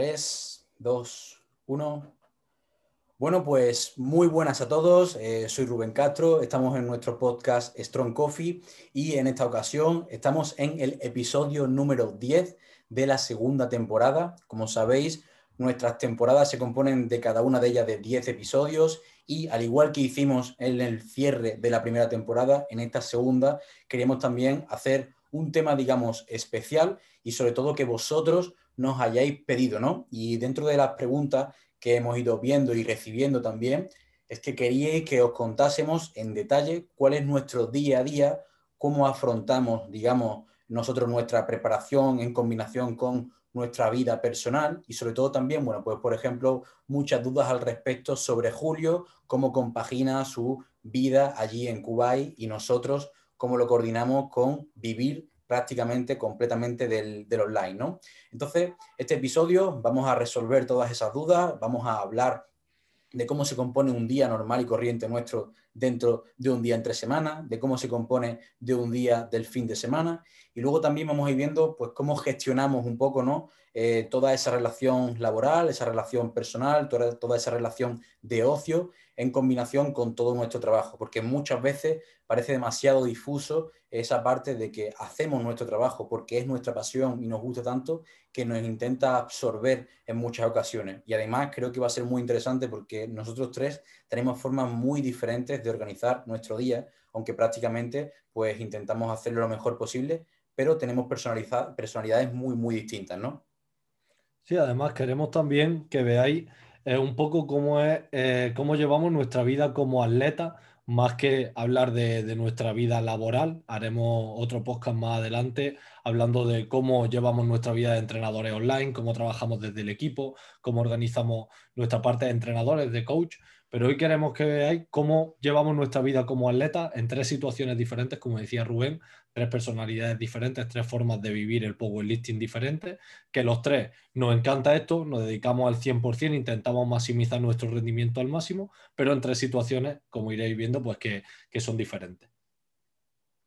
3, 2, 1. Bueno, pues muy buenas a todos. Eh, soy Rubén Castro. Estamos en nuestro podcast Strong Coffee y en esta ocasión estamos en el episodio número 10 de la segunda temporada. Como sabéis, nuestras temporadas se componen de cada una de ellas de 10 episodios y al igual que hicimos en el cierre de la primera temporada, en esta segunda queremos también hacer un tema, digamos, especial y sobre todo que vosotros nos hayáis pedido, ¿no? Y dentro de las preguntas que hemos ido viendo y recibiendo también, es que queríais que os contásemos en detalle cuál es nuestro día a día, cómo afrontamos, digamos, nosotros nuestra preparación en combinación con nuestra vida personal y sobre todo también, bueno, pues por ejemplo, muchas dudas al respecto sobre Julio, cómo compagina su vida allí en Kuwait y nosotros cómo lo coordinamos con vivir prácticamente completamente del, online, ¿no? Entonces, este episodio vamos a resolver todas esas dudas, vamos a hablar de cómo se compone un día normal y corriente nuestro dentro de un día entre semana, de cómo se compone de un día del fin de semana y luego también vamos a ir viendo pues cómo gestionamos un poco ¿no? Eh, toda esa relación laboral, esa relación personal, toda esa relación de ocio en combinación con todo nuestro trabajo, porque muchas veces parece demasiado difuso esa parte de que hacemos nuestro trabajo porque es nuestra pasión y nos gusta tanto que nos intenta absorber en muchas ocasiones. Y además creo que va a ser muy interesante porque nosotros tres tenemos formas muy diferentes de organizar nuestro día, aunque prácticamente pues intentamos hacerlo lo mejor posible, pero tenemos personalidades muy, muy distintas, ¿no? Sí, además queremos también que veáis un poco cómo, es, eh, cómo llevamos nuestra vida como atleta, más que hablar de, nuestra vida laboral. Haremos otro podcast más adelante hablando de cómo llevamos nuestra vida de entrenadores online, cómo trabajamos desde el equipo, cómo organizamos nuestra parte de entrenadores, de coach. Pero hoy queremos que veáis cómo llevamos nuestra vida como atleta en tres situaciones diferentes, como decía Rubén, tres personalidades diferentes, tres formas de vivir el powerlifting diferentes, que los tres nos encanta esto, nos dedicamos al 100%, intentamos maximizar nuestro rendimiento al máximo, pero en tres situaciones, como iréis viendo, pues que, son diferentes.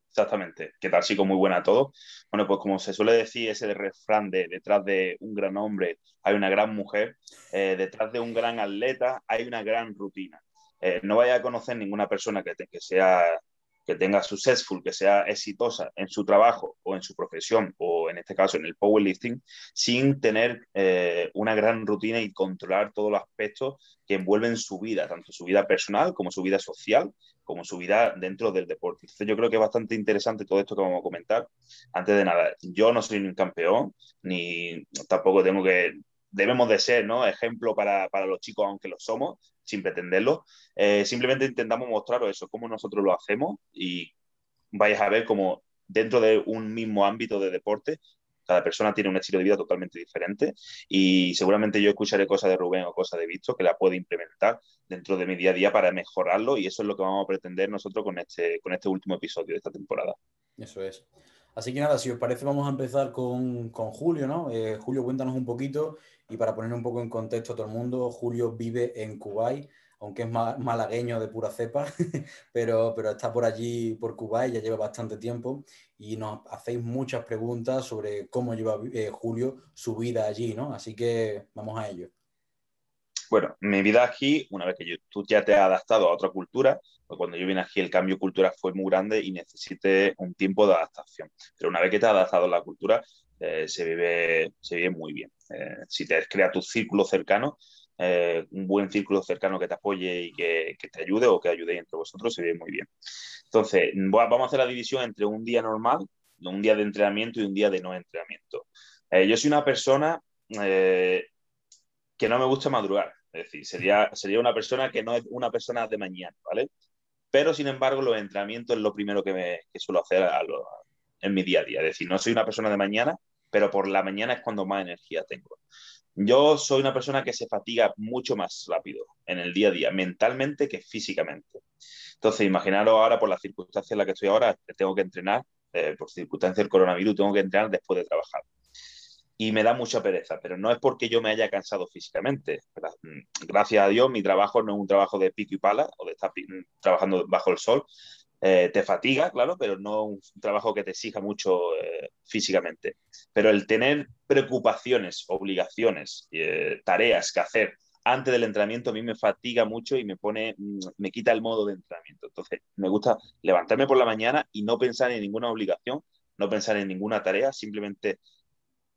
Exactamente. ¿Qué tal, chicos? Muy buena a todos. Bueno, pues como se suele decir, ese refrán de detrás de un gran hombre hay una gran mujer, eh, detrás de un gran atleta hay una gran rutina. Eh, no vaya a conocer ninguna persona que, que sea que tenga successful, que sea exitosa en su trabajo o en su profesión o en este caso en el powerlifting, sin tener eh, una gran rutina y controlar todos los aspectos que envuelven su vida, tanto su vida personal como su vida social, como su vida dentro del deporte. Entonces yo creo que es bastante interesante todo esto que vamos a comentar. Antes de nada, yo no soy un campeón, ni tampoco tengo que debemos de ser ¿no? ejemplo para, para, los chicos, aunque lo somos, sin pretenderlo. Eh, simplemente intentamos mostraros eso, cómo nosotros lo hacemos y vais a ver cómo dentro de un mismo ámbito de deporte, cada persona tiene un estilo de vida totalmente diferente y seguramente yo escucharé cosas de Rubén o cosas de Visto que la puedo implementar dentro de mi día a día para mejorarlo y eso es lo que vamos a pretender nosotros con este, con este último episodio de esta temporada. Eso es. Así que nada, si os parece, vamos a empezar con, con Julio, ¿no? Eh, Julio, cuéntanos un poquito y para poner un poco en contexto a todo el mundo, Julio vive en Kuwait, aunque es malagueño de pura cepa, pero, pero está por allí, por Kuwait, ya lleva bastante tiempo y nos hacéis muchas preguntas sobre cómo lleva eh, Julio su vida allí, ¿no? Así que vamos a ello. Bueno, mi vida aquí, una vez que tú ya te has adaptado a otra cultura, pues cuando yo vine aquí el cambio cultural fue muy grande y necesité un tiempo de adaptación. Pero una vez que te has adaptado a la cultura, eh, se, vive, se vive muy bien. Eh, si te crea tu círculo cercano, eh, un buen círculo cercano que te apoye y que, te ayude o que ayude entre vosotros, se vive muy bien. Entonces, vamos a hacer la división entre un día normal, un día de entrenamiento y un día de no entrenamiento. yo soy una persona que no me gusta madrugar. Es decir, sería, sería una persona que no es una persona de mañana, ¿vale? Pero, sin embargo, los entrenamientos es lo primero que, me, suelo hacer en mi día a día. Es decir, no soy una persona de mañana, pero por la mañana es cuando más energía tengo. Yo soy una persona que se fatiga mucho más rápido en el día a día, mentalmente que físicamente. Entonces, imaginaros ahora por las circunstancias en las que estoy ahora, tengo que entrenar, eh, por circunstancias del coronavirus, tengo que entrenar después de trabajar y me da mucha pereza, pero no es porque yo me haya cansado físicamente. Mm, gracias a Dios, mi trabajo no es un trabajo de pico y pala o de estar trabajando bajo el sol. Eh, te fatiga, claro, pero no un trabajo que te exija mucho eh, físicamente. Pero el tener preocupaciones, obligaciones, eh, tareas que hacer antes del entrenamiento a mí me fatiga mucho y me pone, mm, me quita el modo de entrenamiento. Entonces, me gusta levantarme por la mañana y no pensar en ninguna obligación, no pensar en ninguna tarea, simplemente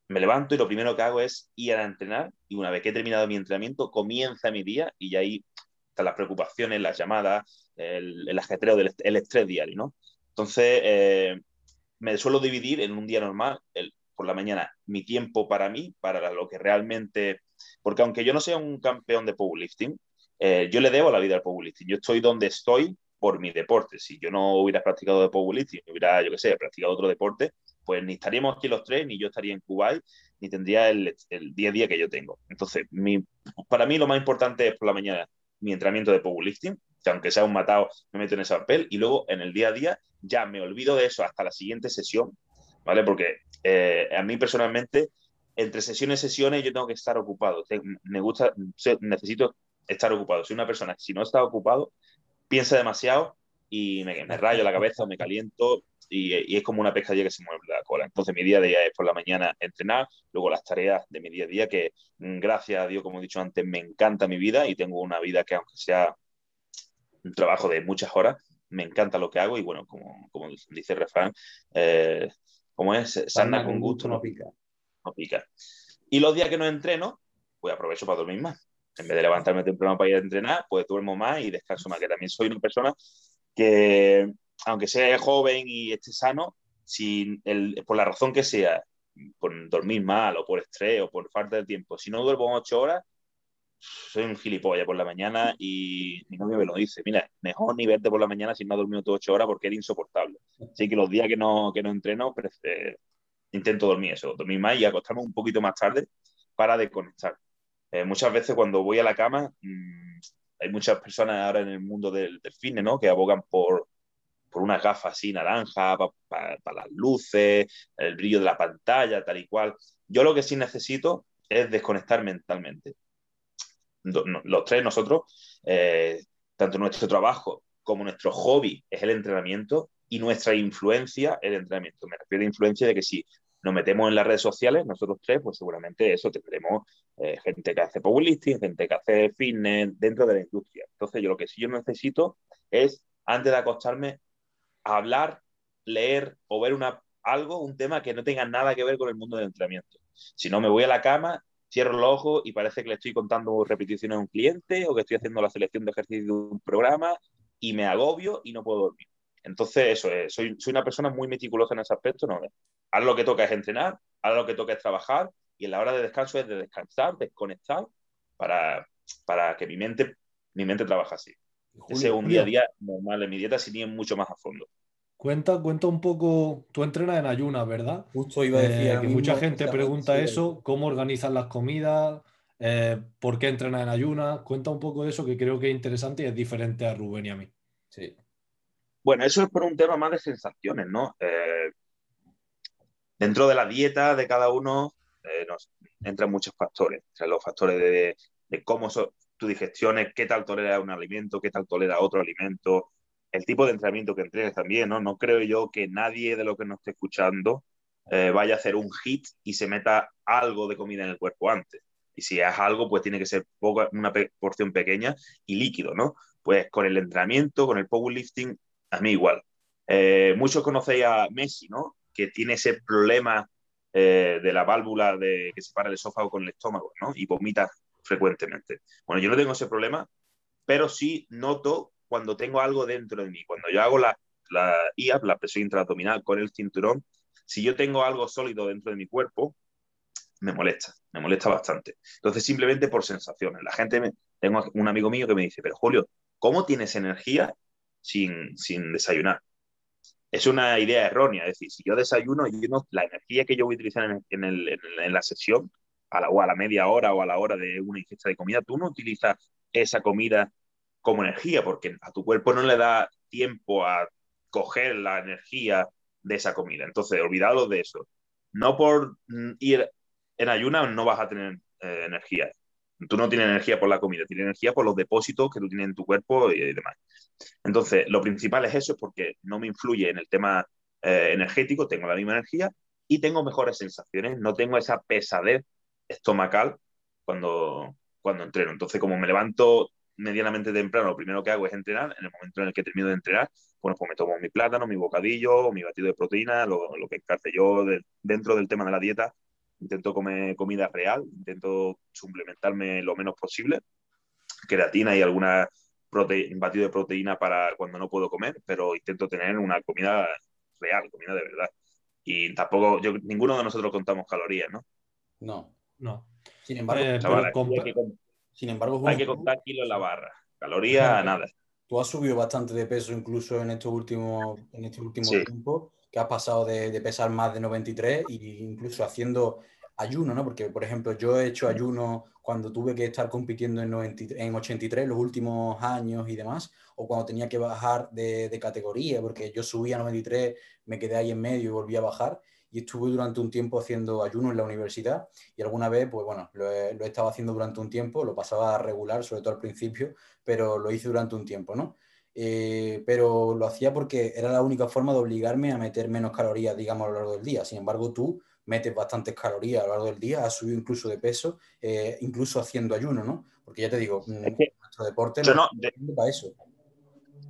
me levanto y lo primero que hago es ir a entrenar y una vez que he terminado mi entrenamiento comienza mi día y ahí están las preocupaciones, las llamadas, el, el ajetreo del el estrés diario, ¿no? Entonces, eh, me suelo dividir en un día normal, por la mañana, mi tiempo para mí, para lo que realmente... Porque aunque yo no sea un campeón de powerlifting, eh, yo le debo la vida al powerlifting. Yo estoy donde estoy por mi deporte. Si yo no hubiera practicado de powerlifting, hubiera, yo qué sé, practicado otro deporte, pues ni estaríamos aquí los tres, ni yo estaría en Kuwait, ni tendría el, el día a día que yo tengo. Entonces, mi, para mí lo más importante es por la mañana mi entrenamiento de powerlifting, que aunque sea un matado, me meto en ese papel, y luego en el día a día ya me olvido de eso hasta la siguiente sesión, ¿vale? Porque eh, a mí personalmente, entre sesiones y sesiones, yo tengo que estar ocupado. Me gusta, necesito estar ocupado. Soy una persona que si no está ocupado, piensa demasiado y me, me rayo la cabeza, me caliento y, es como una pescadilla que se mueve la cola. Entonces mi día a día es por la mañana entrenar, luego las tareas de mi día a día, que mm, gracias a Dios, como he dicho antes, me encanta mi vida y tengo una vida que aunque sea un trabajo de muchas horas, me encanta lo que hago y bueno, como, como dice el refrán, eh, como es, sana con gusto, no pica. No pica. Y los días que no entreno, pues aprovecho para dormir más. En vez de levantarme temprano para ir a entrenar, pues duermo más y descanso más, que también soy una persona que, aunque sea joven y esté sano, si el, por la razón que sea, por dormir mal o por estrés o por falta de tiempo, si no duermo ocho horas, soy un gilipollas por la mañana y mi novio me lo dice, mira, mejor ni verte por la mañana si no has dormido todas ocho horas porque era insoportable. Así que los días que no, que no entreno, eh, intento dormir eso, dormir más y acostarme un poquito más tarde para desconectar. Eh, muchas veces cuando voy a la cama, mmm, hay muchas personas ahora en el mundo del, del fitness, ¿no? Que abogan por, por unas gafas así naranja, para las luces, el brillo de la pantalla, tal y cual. Yo lo que sí necesito es desconectar mentalmente. Los tres, nosotros, eh, tanto nuestro trabajo como nuestro hobby es el entrenamiento y nuestra influencia el entrenamiento. Me refiero a influencia de que si nos metemos en las redes sociales, nosotros tres, pues seguramente eso tendremos eh, gente que hace powerlifting, gente que hace fitness dentro de la industria. Entonces, yo lo que sí yo necesito es, antes de acostarme, hablar, leer o ver una, algo, un tema que no tenga nada que ver con el mundo del entrenamiento. Si no, me voy a la cama, cierro los ojos y parece que le estoy contando repeticiones a un cliente o que estoy haciendo la selección de ejercicio de un programa y me agobio y no puedo dormir. Entonces, eso es, soy, soy una persona muy meticulosa en ese aspecto. No, ahora lo que toca es entrenar, ahora lo que toca es trabajar y en la hora de descanso es de descansar, desconectar para, para que mi mente, mi mente trabaje así. Ese es un día a día normal en mi dieta sin ir mucho más a fondo. Cuenta, cuenta un poco, tú entrenas en ayunas, ¿verdad? Justo iba a decir. Eh, que mucha gente pregunta eso, cómo organizan las comidas, eh, por qué entrenas en ayunas. Cuenta un poco de eso que creo que es interesante y es diferente a Rubén y a mí. Sí. Bueno, eso es por un tema más de sensaciones, ¿no? Eh, dentro de la dieta de cada uno nos entran muchos factores. O los factores de, de cómo son, tu digestión es qué tal tolera un alimento, qué tal tolera otro alimento, el tipo de entrenamiento que entregues también, ¿no? No creo yo que nadie de lo que nos esté escuchando eh, vaya a hacer un hit y se meta algo de comida en el cuerpo antes. Y si es algo, pues tiene que ser poca, una porción pequeña y líquido, ¿no? Pues con el entrenamiento, con el powerlifting, a mí igual. Eh, muchos conocéis a Messi, ¿no? Que tiene ese problema eh, de la válvula de, que separa el esófago con el estómago, ¿no? Y vomita frecuentemente. Bueno, yo no tengo ese problema, pero sí noto cuando tengo algo dentro de mí. Cuando yo hago la, la IAP, la presión intraabdominal con el cinturón, si yo tengo algo sólido dentro de mi cuerpo, me molesta, me molesta bastante. Entonces, simplemente por sensaciones. La gente, me, tengo un amigo mío que me dice, pero Julio, ¿cómo tienes energía sin, sin desayunar? Es una idea errónea, es decir, si yo desayuno, yo la energía que yo voy a utilizar en, en la sesión a la, o a la media hora o a la hora de una ingesta de comida, tú no utilizas esa comida como energía, porque a tu cuerpo no le da tiempo a coger la energía de esa comida. Entonces, olvidado de eso. No por mm, ir en ayunas no vas a tener eh, energía. Tú no tienes energía por la comida, tienes energía por los depósitos que tú tienes en tu cuerpo y, demás. Entonces, lo principal es eso, porque no me influye en el tema eh, energético, tengo la misma energía y tengo mejores sensaciones, no tengo esa pesadez estomacal cuando, cuando entreno. Entonces, como me levanto medianamente temprano, lo primero que hago es entrenar. En el momento en el que termino de entrenar, bueno, pues me tomo mi plátano, mi bocadillo, mi batido de proteína, lo, que encarce yo dentro del tema de la dieta. Intento comer comida real, intento suplementarme lo menos posible, creatina y alguna batido de proteína para cuando no puedo comer, pero intento tener una comida real, comida de verdad. Y tampoco, yo, ninguno de nosotros contamos calorías, ¿no? No. No. Sin embargo, eh, sin embargo hay que contar kilos en la barra. Calorías, nada. Tú has subido bastante de peso incluso en estos últimos, en este último tiempo, que has pasado de, pesar más de 93 e incluso haciendo ayuno, ¿no? Porque, por ejemplo, yo he hecho ayuno cuando tuve que estar compitiendo en, 93, en 83 los últimos años y demás, o cuando tenía que bajar de, de, categoría, porque yo subía a 93, me quedé ahí en medio y volví a bajar y estuve durante un tiempo haciendo ayuno en la universidad y alguna vez, pues bueno, lo he, lo estado haciendo durante un tiempo, lo pasaba regular, sobre todo al principio, pero lo hice durante un tiempo, ¿no? Eh, pero lo hacía porque era la única forma de obligarme a meter menos calorías, digamos, a lo largo del día. Sin embargo, tú metes bastantes calorías a lo largo del día, has subido incluso de peso, eh, incluso haciendo ayuno, ¿no? Porque ya te digo, mm, nuestro deporte no, no para eso.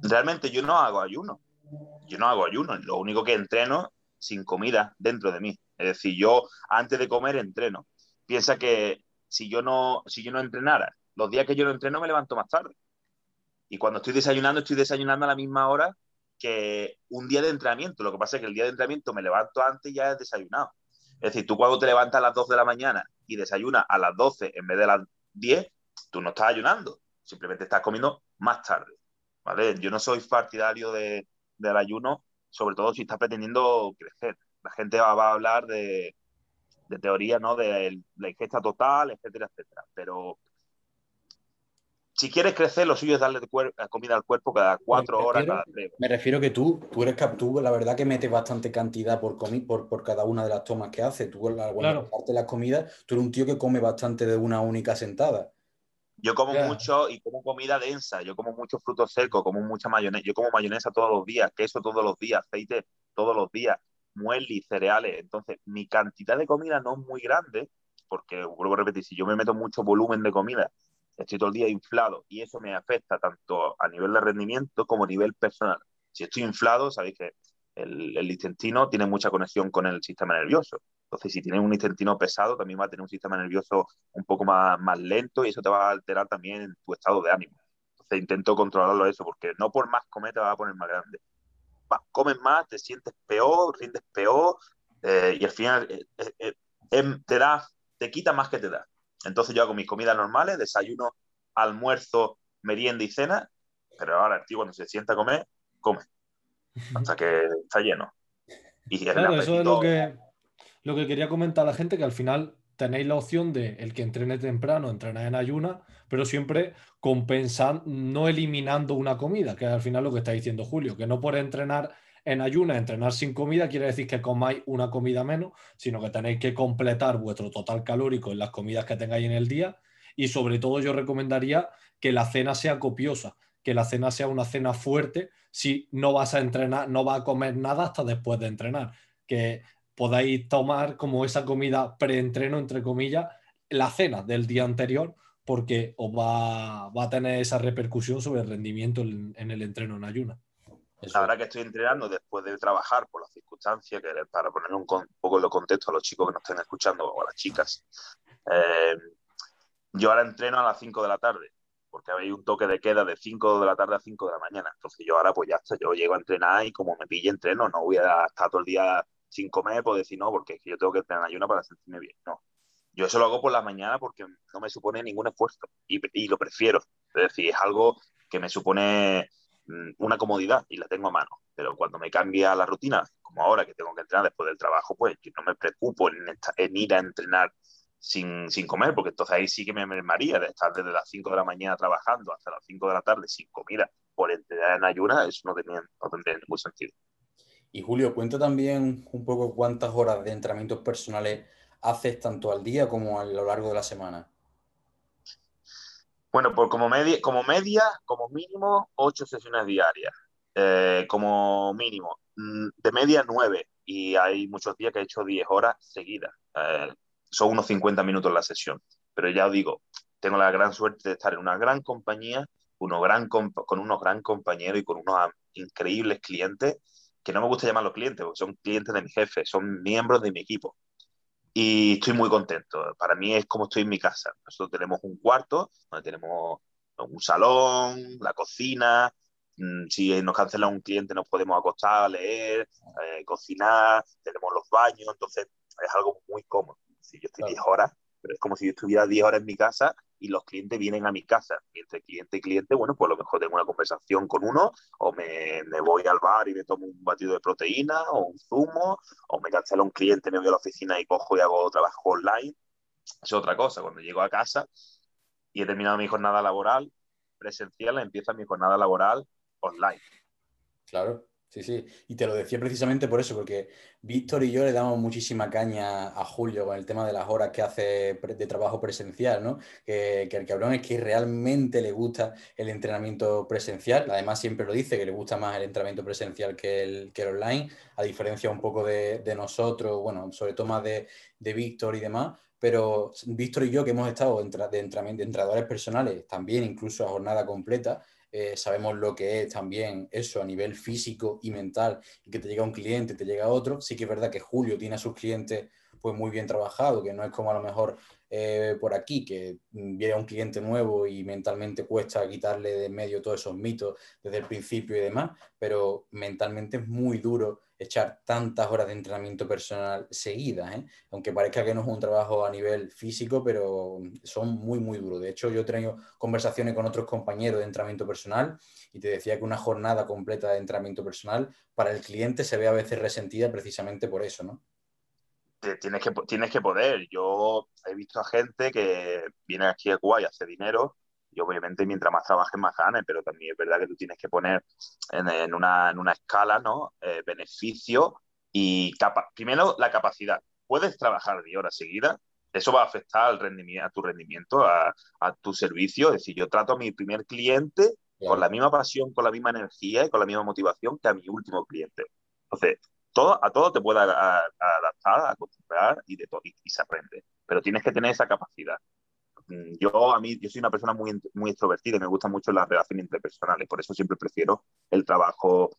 Realmente yo no hago ayuno. Yo no hago ayuno. Lo único que entreno sin comida dentro de mí. Es decir, yo antes de comer entreno. Piensa que si yo no, si yo no entrenara, los días que yo no entreno me levanto más tarde. Y cuando estoy desayunando, estoy desayunando a la misma hora que un día de entrenamiento. Lo que pasa es que el día de entrenamiento me levanto antes y ya he desayunado. Es decir, tú cuando te levantas a las 12 de la mañana y desayunas a las 12 en vez de las 10, tú no estás ayunando, simplemente estás comiendo más tarde. ¿vale? Yo no soy partidario de, del ayuno sobre todo si está pretendiendo crecer. La gente va, a hablar de, teoría, ¿no? De la ingesta total, etcétera, etcétera. Pero si quieres crecer, lo suyo es darle comida al cuerpo cada cuatro horas, cada tres. Me refiero que tú, tú eres tú, la verdad que metes bastante cantidad por, por, por cada una de las tomas que haces. Tú, cuando parte de las comidas, tú eres un tío que come bastante de una única sentada. Yo como mucho y como comida densa, yo como mucho frutos secos, como mucha mayonesa, yo como mayonesa todos los días, queso todos los días, aceite todos los días, muesli, cereales. Entonces, mi cantidad de comida no es muy grande, porque, vuelvo a repetir, si yo me meto mucho volumen de comida, estoy todo el día inflado y eso me afecta tanto a nivel de rendimiento como a nivel personal. Si estoy inflado, sabéis que el, el intestino tiene mucha conexión con el sistema nervioso. Entonces, si tienes un intestino pesado, también va a tener un sistema nervioso un poco más, más lento y eso te va a alterar también tu estado de ánimo. Entonces, intento controlarlo eso, porque no por más comer te va a poner más grande. comes más, te sientes peor, rindes peor eh, y al final eh, eh, em, te da, te quita más que te da. Entonces, yo hago mis comidas normales, desayuno, almuerzo, merienda y cena, pero ahora el tío cuando se sienta a comer, come hasta que está lleno. Y claro, eso es lo que, lo que quería comentar a la gente, que al final tenéis la opción de el que entrene temprano, entrenar en ayuna, pero siempre compensando, no eliminando una comida, que es al final lo que está diciendo Julio, que no por entrenar en ayuna, entrenar sin comida, quiere decir que comáis una comida menos, sino que tenéis que completar vuestro total calórico en las comidas que tengáis en el día. Y sobre todo yo recomendaría que la cena sea copiosa, que la cena sea una cena fuerte si no vas a entrenar, no vas a comer nada hasta después de entrenar. Que podáis tomar como esa comida preentreno, entre comillas, la cena del día anterior, porque os va, a tener esa repercusión sobre el rendimiento en, el entreno en ayuna. Ahora que estoy entrenando después de trabajar por las circunstancias, que para poner un, poco de contexto a los chicos que nos estén escuchando o a las chicas, eh, yo ahora entreno a las 5 de la tarde, porque hay un toque de queda de 5 de la tarde a 5 de la mañana. Entonces yo ahora pues ya está, yo llego a entrenar y como me pille entreno, no voy a estar todo el día sin comer, puedo decir no, porque es que yo tengo que tener ayuno para sentirme bien. No. Yo eso lo hago por la mañana porque no me supone ningún esfuerzo y, y lo prefiero. Es decir, es algo que me supone mm, una comodidad y la tengo a mano. Pero cuando me cambia la rutina, como ahora que tengo que entrenar después del trabajo, pues yo no me preocupo en, ir a entrenar sin, sin, comer, porque entonces ahí sí que me mermaría de estar desde las 5 de la mañana trabajando hasta las 5 de la tarde sin comida por entrenar en ayuna, eso no, no tendría ningún sentido. Y Julio, cuenta también un poco cuántas horas de entrenamientos personales haces tanto al día como a lo largo de la semana. Bueno, pues como media, como, media, como mínimo, ocho sesiones diarias. Eh, como mínimo, mm, de media nueve, y hay muchos días que he hecho 10 horas seguidas. Eh, son unos 50 minutos la sesión, pero ya os digo, tengo la gran suerte de estar en una gran compañía, uno gran con unos gran compañeros y con unos increíbles clientes, que no me gusta llamarlos clientes, porque son clientes de mi jefe, son miembros de mi equipo. Y estoy muy contento. Para mí es como estoy en mi casa. Nosotros tenemos un cuarto donde tenemos un salón, la cocina, Mm, si nos cancela un cliente nos podemos acostar, leer, eh, cocinar, tenemos los baños, entonces es algo muy cómodo. Si yo estoy 10 horas, pero es como si yo estuviera 10 horas en mi casa y los clientes vienen a mi casa. Y entre cliente y cliente, bueno, pues a lo mejor tengo una conversación con uno, o me, me, voy al bar y me tomo un batido de proteína, o un zumo, o me cancela un cliente, me voy a la oficina y cojo y hago trabajo online. Es otra cosa. Cuando llego a casa y he terminado mi jornada laboral presencial, empieza mi jornada laboral online. Claro, sí, sí. Y te lo decía precisamente por eso, porque Víctor y yo le damos muchísima caña a Julio con el tema de las horas que hace de trabajo presencial, ¿no? Que, que el cabrón es que realmente le gusta el entrenamiento presencial. Además, siempre lo dice, que le gusta más el entrenamiento presencial que el, que el online, a diferencia un poco de, nosotros, bueno, sobre todo más de, de Víctor y demás pero Víctor y yo que hemos estado de, de entrenadores personales, también incluso a jornada completa, eh, sabemos lo que es también eso a nivel físico y mental, y que te llega un cliente, te llega otro. Sí que es verdad que Julio tiene a sus clientes pues muy bien trabajado, que no es como a lo mejor eh, por aquí, que viene un cliente nuevo y mentalmente cuesta quitarle de medio todos esos mitos desde el principio y demás, pero mentalmente es muy duro echar tantas horas de entrenamiento personal seguidas, ¿eh? aunque parezca que no es un trabajo a nivel físico, pero son muy, muy duros. De hecho, yo he tenido conversaciones con otros compañeros de entrenamiento personal y te decía que una jornada completa de entrenamiento personal para el cliente se ve a veces resentida precisamente por eso, ¿no? Tienes que, tienes que poder. Yo he visto a gente que viene aquí a Cuba y hace dinero y obviamente mientras más trabajes más ganes, pero también es verdad que tú tienes que poner en, una, en una, escala, ¿no? Eh, beneficio y primero la capacidad. Puedes trabajar 10 horas seguidas, eso va a afectar al rendimiento, a tu rendimiento, a, a, tu servicio. Es decir, yo trato a mi primer cliente con la misma pasión, con la misma energía y con la misma motivación que a mi último cliente. Entonces, todo, a todo te puede adaptar, acostumbrar y, de y, y se aprende, pero tienes que tener esa capacidad. Mm, yo a mí yo soy una persona muy, muy extrovertida y me gustan mucho las relaciones interpersonales, por eso siempre prefiero el trabajo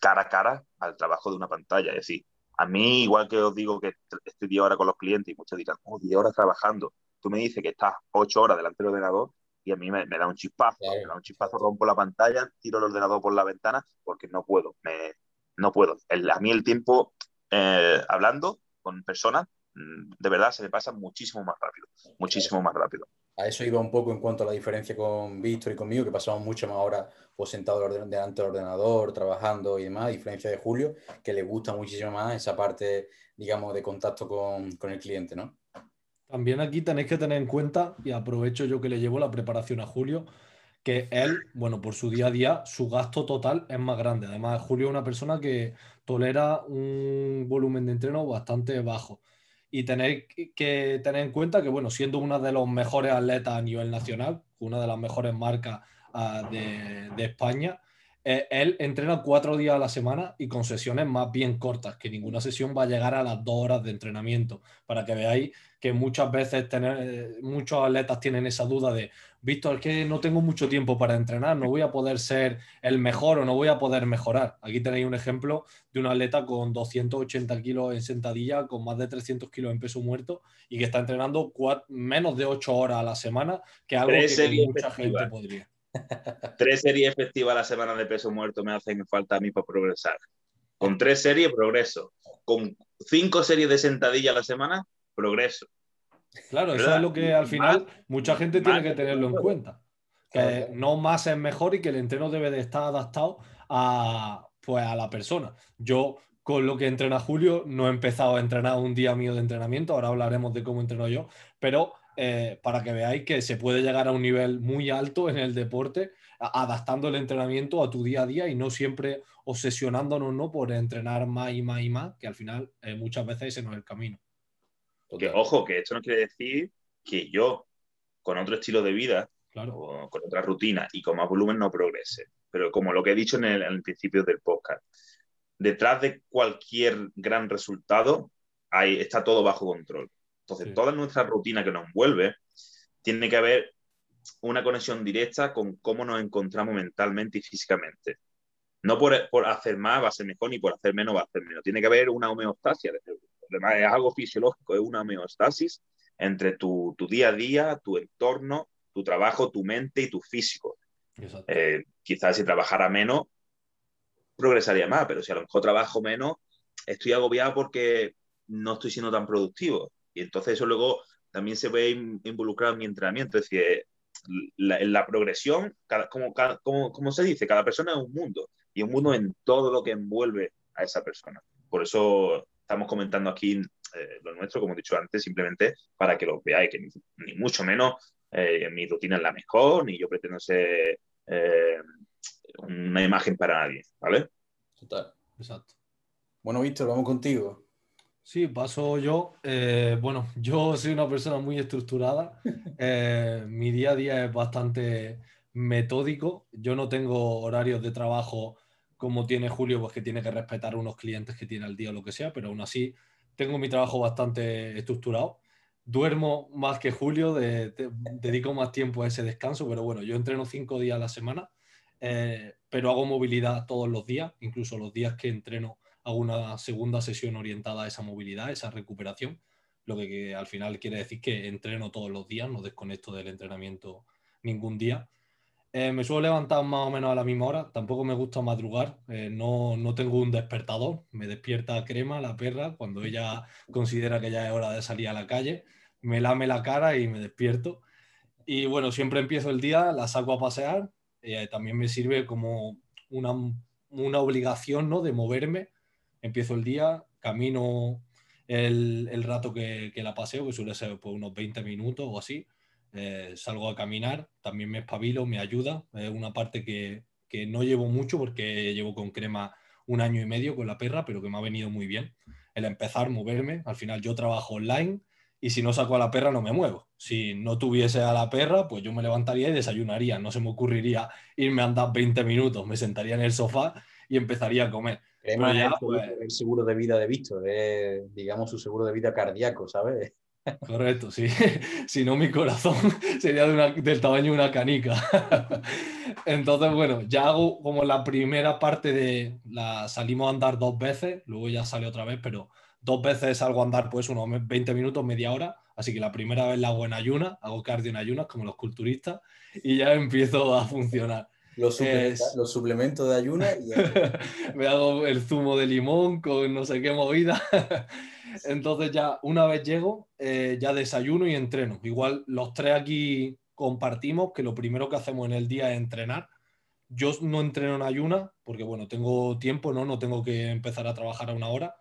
cara a cara al trabajo de una pantalla. Es decir, a mí, igual que os digo que estoy 10 horas con los clientes y muchos dirán, oh, 10 horas trabajando, tú me dices que estás 8 horas delante del ordenador y a mí me, da un chispazo, me da un chispazo, rompo la pantalla, tiro el ordenador por la ventana porque no puedo, me, no puedo. a mí el tiempo eh, hablando con personas de verdad se me pasa muchísimo más rápido, muchísimo más rápido. A eso iba un poco en cuanto a la diferencia con Víctor y conmigo, que pasamos mucho más ahora pues, sentados delante del ordenador, trabajando y demás, a diferencia de Julio, que le gusta muchísimo más esa parte, digamos, de contacto con, con el cliente, ¿no? También aquí tenéis que tener en cuenta, y aprovecho yo que le llevo la preparación a Julio, que él, bueno, por su día a día, su gasto total es más grande. Además, Julio es una persona que tolera un volumen de entreno bastante bajo y tener que tener en cuenta que, bueno, siendo una de los mejores atletas a nivel nacional, una de las mejores marcas uh, de, de, España, eh, él entrena cuatro días a la semana y con sesiones más bien cortas, que ninguna sesión va a llegar a las dos horas de entrenamiento, para que veáis que muchas veces tener, eh, muchos atletas tienen esa duda de, Víctor, es que no tengo mucho tiempo para entrenar, no voy a poder ser el mejor o no voy a poder mejorar. Aquí tenéis un ejemplo de un atleta con 280 kilos en sentadilla, con más de 300 kilos en peso muerto y que está entrenando menos de 8 horas a la semana, que algo que mucha gente podría. Tres series efectivas a la semana de peso muerto me hacen falta a mí para progresar. Con tres series, progreso. Con cinco series de sentadilla a la semana, progreso. Claro, eso es lo que al final mucha gente tiene que tenerlo en cuenta. Que no más es mejor y que el entreno debe de estar adaptado a, pues, a la persona. Yo, con lo que entrena Julio, no he empezado a entrenar un día mío de entrenamiento, ahora hablaremos de cómo entreno yo, pero eh, para que veáis que se puede llegar a un nivel muy alto en el deporte, adaptando el entrenamiento a tu día a día y no siempre obsesionándonos ¿no? por entrenar más y más y más, que al final eh, muchas veces ese no es el camino. Porque, ojo, que esto no quiere decir que yo, con otro estilo de vida, o con otra rutina y con más volumen, no progrese. Pero como lo que he dicho en el, principio del podcast, detrás de cualquier gran resultado hay, está todo bajo control. Entonces, toda nuestra rutina que nos envuelve tiene que haber una conexión directa con cómo nos encontramos mentalmente y físicamente. No por, hacer más va a ser mejor, ni por hacer menos va a ser menos. Tiene que haber una homeostasia. Además, es algo fisiológico, es una homeostasis entre tu, día a día, tu entorno, tu trabajo, tu mente y tu físico. Eh, quizás si trabajara menos, progresaría más, pero si a lo mejor trabajo menos, estoy agobiado porque no estoy siendo tan productivo. Y entonces eso luego también se ve involucrado en mi entrenamiento. Es decir, la, en la progresión, como, como, se dice, cada persona es un mundo y un mundo en todo lo que envuelve a esa persona. Por eso estamos comentando aquí eh, lo nuestro, como he dicho antes, simplemente para que lo veáis, que ni, mucho menos eh, mi rutina es la mejor, ni yo pretendo ser eh, una imagen para nadie, ¿vale? Total, exacto. Bueno, Víctor, vamos contigo. Sí, paso yo. Eh, bueno, yo soy una persona muy estructurada. Eh, mi día a día es bastante metódico. Yo no tengo horarios de trabajo como tiene Julio, pues que tiene que respetar unos clientes que tiene al día o lo que sea, pero aún así tengo mi trabajo bastante estructurado. Duermo más que Julio, dedico más tiempo a ese descanso, pero bueno, yo entreno cinco días a la semana, eh, pero hago movilidad todos los días, incluso los días que entreno hago una segunda sesión orientada a esa movilidad, esa recuperación, lo que, al final quiere decir que entreno todos los días, no desconecto del entrenamiento ningún día. Eh, me suelo levantar más o menos a la misma hora, tampoco me gusta madrugar, eh, no, no, tengo un despertador, me despierta crema, la perra, cuando ella considera que ya es hora de salir a la calle, me lame la cara y me despierto. Y bueno, siempre empiezo el día, la saco a pasear, eh, también me sirve como una, una obligación ¿no? de moverme empiezo el día, camino el, rato que, la paseo, que suele ser pues, unos 20 minutos o así, eh, salgo a caminar, también me espabilo, me ayuda, es una parte que, no llevo mucho porque llevo con crema un año y medio con la perra, pero que me ha venido muy bien. El empezar, moverme, al final yo trabajo online y si no saco a la perra no me muevo. Si no tuviese a la perra, pues yo me levantaría y desayunaría, no se me ocurriría irme a andar 20 minutos, me sentaría en el sofá y empezaría a comer. Pues. el, seguro de vida de Víctor, digamos su seguro de vida cardíaco, ¿sabes? Correcto, sí. si no, mi corazón sería del tamaño de una canica. Entonces, bueno, ya hago como la primera parte de la salimos a andar dos veces, luego ya sale otra vez, pero dos veces salgo a andar pues unos 20 minutos, media hora. Así que la primera vez la hago en ayunas, hago cardio en ayunas como los culturistas y ya empiezo a funcionar. Los, suplementos, de ayuna. Y... Me hago el zumo de limón con no sé qué movida. Entonces ya una vez llego, eh, ya desayuno y entreno. Igual los tres aquí compartimos que lo primero que hacemos en el día es entrenar. Yo no entreno en ayuna porque, bueno, tengo tiempo, ¿no? No tengo que empezar a trabajar a una hora.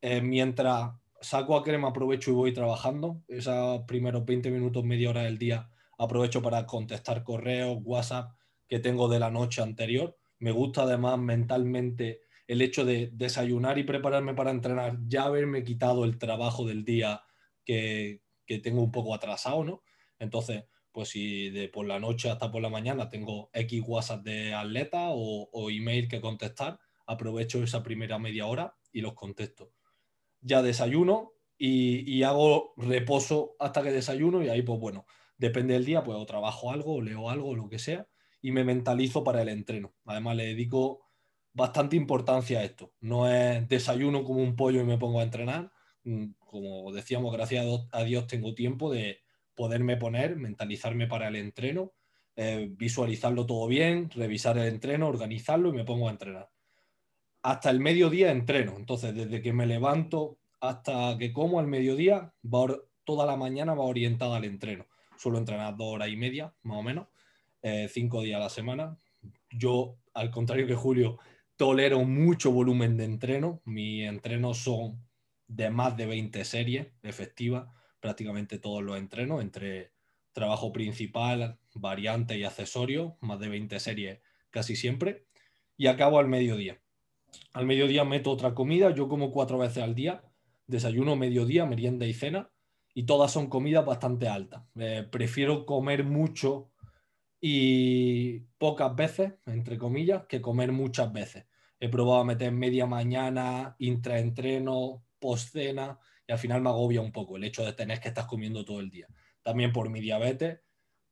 Eh, mientras saco a crema, aprovecho y voy trabajando. Esos primeros 20 minutos, media hora del día, aprovecho para contestar correos, WhatsApp, que tengo de la noche anterior. Me gusta además mentalmente el hecho de desayunar y prepararme para entrenar, ya haberme quitado el trabajo del día que, tengo un poco atrasado, ¿no? Entonces, pues si de por la noche hasta por la mañana tengo X WhatsApp de atleta o, email que contestar, aprovecho esa primera media hora y los contesto. Ya desayuno y, y, hago reposo hasta que desayuno y ahí pues bueno, depende del día, pues o trabajo algo o leo algo, lo que sea, y me mentalizo para el entreno. Además, le dedico bastante importancia a esto. No es desayuno como un pollo y me pongo a entrenar. Mm, como decíamos, gracias a Dios tengo tiempo de poderme poner, mentalizarme para el entreno, eh, visualizarlo todo bien, revisar el entreno, organizarlo y me pongo a entrenar. Hasta el mediodía entreno. Entonces, desde que me levanto hasta que como al mediodía, toda la mañana va orientada al entreno. Suelo entrenar dos horas y media, más o menos. Eh, cinco días a la semana. Yo, al contrario que Julio, tolero mucho volumen de entreno. Mis entrenos son de más de 20 series efectivas, prácticamente todos los entrenos, entre trabajo principal, variante y accesorio, más de 20 series casi siempre, y acabo al mediodía. Al mediodía meto otra comida, yo como cuatro veces al día, desayuno, mediodía, merienda y cena, y todas son comidas bastante altas. Eh, prefiero comer mucho y pocas veces, entre comillas, que comer muchas veces. He probado a meter media mañana, intraentreno, postcena, y al final me agobia un poco el hecho de tener que estar comiendo todo el día. También por mi diabetes,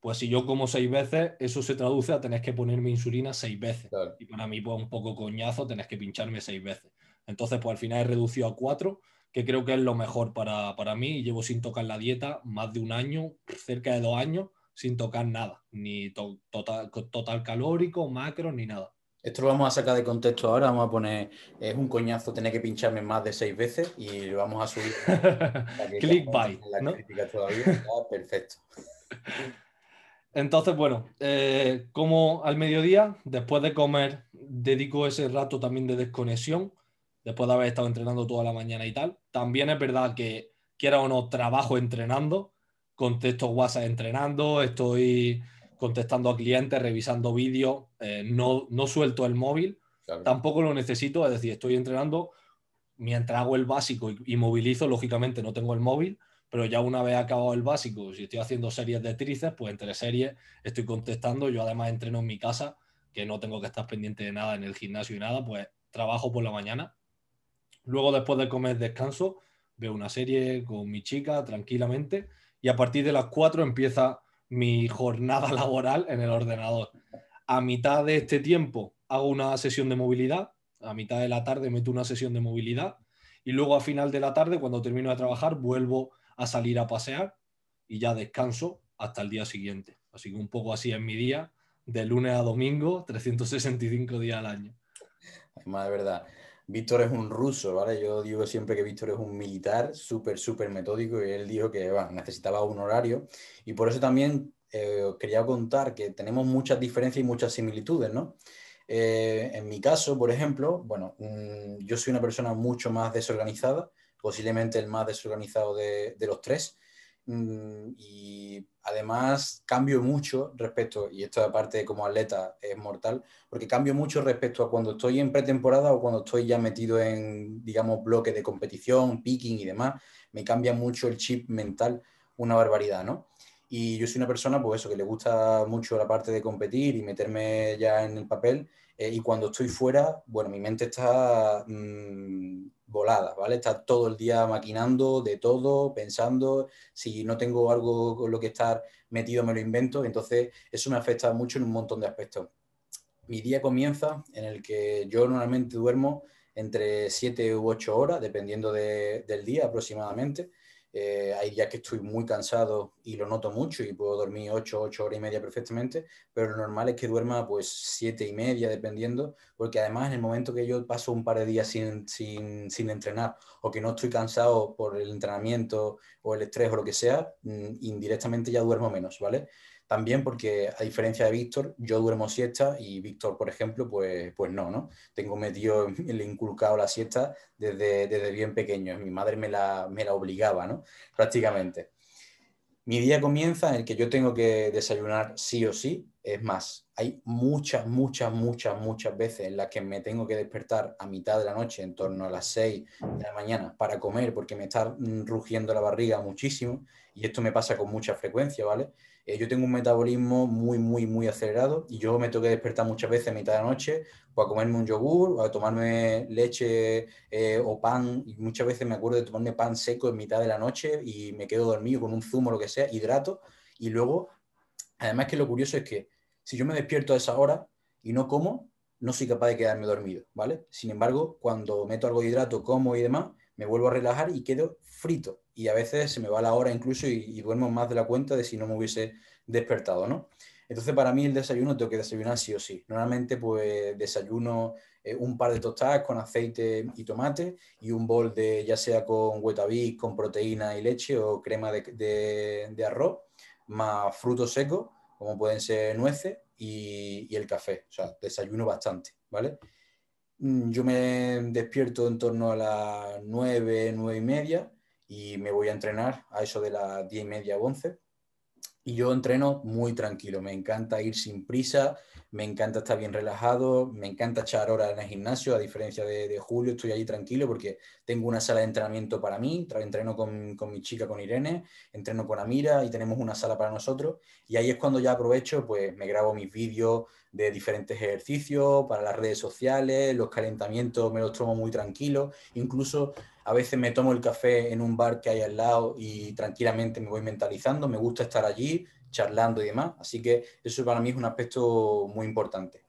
pues si yo como seis veces, eso se traduce a tener que ponerme insulina seis veces. Y para mí, pues un poco coñazo, tenés que pincharme seis veces. Entonces, pues al final he reducido a cuatro, que creo que es lo mejor para, para mí. Llevo sin tocar la dieta más de un año, cerca de dos años, sin tocar nada, ni total, total calórico, macro, ni nada. Esto lo vamos a sacar de contexto ahora, vamos a poner, es un coñazo tener que pincharme más de seis veces y lo vamos a subir. Clickbait, ¿no? perfecto. Entonces, bueno, eh, como al mediodía, después de comer, dedico ese rato también de desconexión, después de haber estado entrenando toda la mañana y tal. También es verdad que, quiera o no, trabajo entrenando, contesto WhatsApp entrenando, estoy contestando a clientes, revisando vídeos, eh, no, no suelto el móvil, tampoco lo necesito, es decir, estoy entrenando mientras hago el básico y, y movilizo, lógicamente no tengo el móvil, pero ya una vez acabado el básico, si estoy haciendo series de tríceps, pues entre series estoy contestando. Yo además entreno en mi casa, que no tengo que estar pendiente de nada en el gimnasio y nada, pues trabajo por la mañana. Luego, después de comer, descanso, veo una serie con mi chica tranquilamente y a partir de las 4 empieza mi jornada laboral en el ordenador. A mitad de este tiempo hago una sesión de movilidad, a mitad de la tarde meto una sesión de movilidad y luego a final de la tarde, cuando termino de trabajar, vuelvo a salir a pasear y ya descanso hasta el día siguiente. Así que un poco así es mi día, de lunes a domingo, 365 días al año. Además, de verdad, Víctor es un ruso, ¿vale? Yo digo siempre que Víctor es un militar súper, súper metódico y él dijo que necesitaba un horario. Y por eso también eh, quería contar que tenemos muchas diferencias y muchas similitudes, ¿no? Eh, en mi caso, por ejemplo, bueno, mm, yo soy una persona mucho más desorganizada posiblemente el más desorganizado de, los tres. Mm, y además cambio mucho respecto, y esto aparte como atleta es mortal, porque cambio mucho respecto a cuando estoy en pretemporada o cuando estoy ya metido en, digamos, bloques de competición, picking y demás, me cambia mucho el chip mental, una barbaridad, ¿no? Y yo soy una persona, pues eso, que le gusta mucho la parte de competir y meterme ya en el papel. Eh, y cuando estoy fuera, bueno, mi mente está mm, volada, ¿vale? Está todo el día maquinando de todo, pensando. Si no tengo algo con lo que estar metido, me lo invento. Entonces, eso me afecta mucho en un montón de aspectos. Mi día comienza en el que yo normalmente duermo entre 7 u 8 horas, dependiendo del día aproximadamente. Eh, hay días que estoy muy cansado y lo noto mucho y puedo dormir 8, 8 horas y media perfectamente, pero lo normal es que duerma pues 7 y media dependiendo, porque además en el momento que yo paso un par de días sin, sin, sin entrenar o que no estoy cansado por el entrenamiento o el estrés o lo que sea, mm, indirectamente ya duermo menos, ¿vale? También porque, a diferencia de Víctor, yo duermo siesta y Víctor, por ejemplo, pues, pues no, ¿no? Tengo metido, le inculcado la siesta desde, desde bien pequeño. Mi madre me la, me la obligaba, ¿no? Prácticamente. Mi día comienza en el que yo tengo que desayunar sí o sí. Es más, hay muchas, muchas, muchas, muchas veces en las que me tengo que despertar a mitad de la noche, en torno a las 6 de la mañana, para comer, porque me está rugiendo la barriga muchísimo. Y esto me pasa con mucha frecuencia, ¿vale? Eh, yo tengo un metabolismo muy, muy, muy acelerado y yo me tengo que despertar muchas veces a mitad de la noche o a comerme un yogur o a tomarme leche eh, o pan. Muchas veces me acuerdo de tomarme pan seco en mitad de la noche y me quedo dormido con un zumo o lo que sea, hidrato. Y luego, además que lo curioso es que si yo me despierto a esa hora y no como, no soy capaz de quedarme dormido, ¿vale? Sin embargo, cuando meto algo de hidrato, como y demás, me vuelvo a relajar y quedo frito. Y a veces se me va la hora incluso y, duermo más de la cuenta de si no me hubiese despertado, ¿no? Entonces, para mí el desayuno tengo que desayunar sí o sí. Normalmente, pues desayuno eh, un par de tostadas con aceite y tomate y un bol de, ya sea con Weetabix, con proteína y leche o crema de, de, arroz, más frutos secos, como pueden ser nueces y, y, el café. O sea, desayuno bastante, ¿vale? Mm, yo me despierto en torno a las 9, 9 y media y me voy a entrenar a eso de las 10 y media, 11. Y yo entreno muy tranquilo, me encanta ir sin prisa, me encanta estar bien relajado, me encanta echar horas en el gimnasio, a diferencia de, Julio, estoy allí tranquilo porque tengo una sala de entrenamiento para mí, entreno con, con, mi chica, con Irene, entreno con Amira y tenemos una sala para nosotros y ahí es cuando ya aprovecho, pues me grabo mis vídeos de diferentes ejercicios para las redes sociales, los calentamientos me los tomo muy tranquilos, incluso a veces me tomo el café en un bar que hay al lado y tranquilamente me voy mentalizando, me gusta estar allí, charlando y demás. Así que eso para mí es un aspecto muy importante.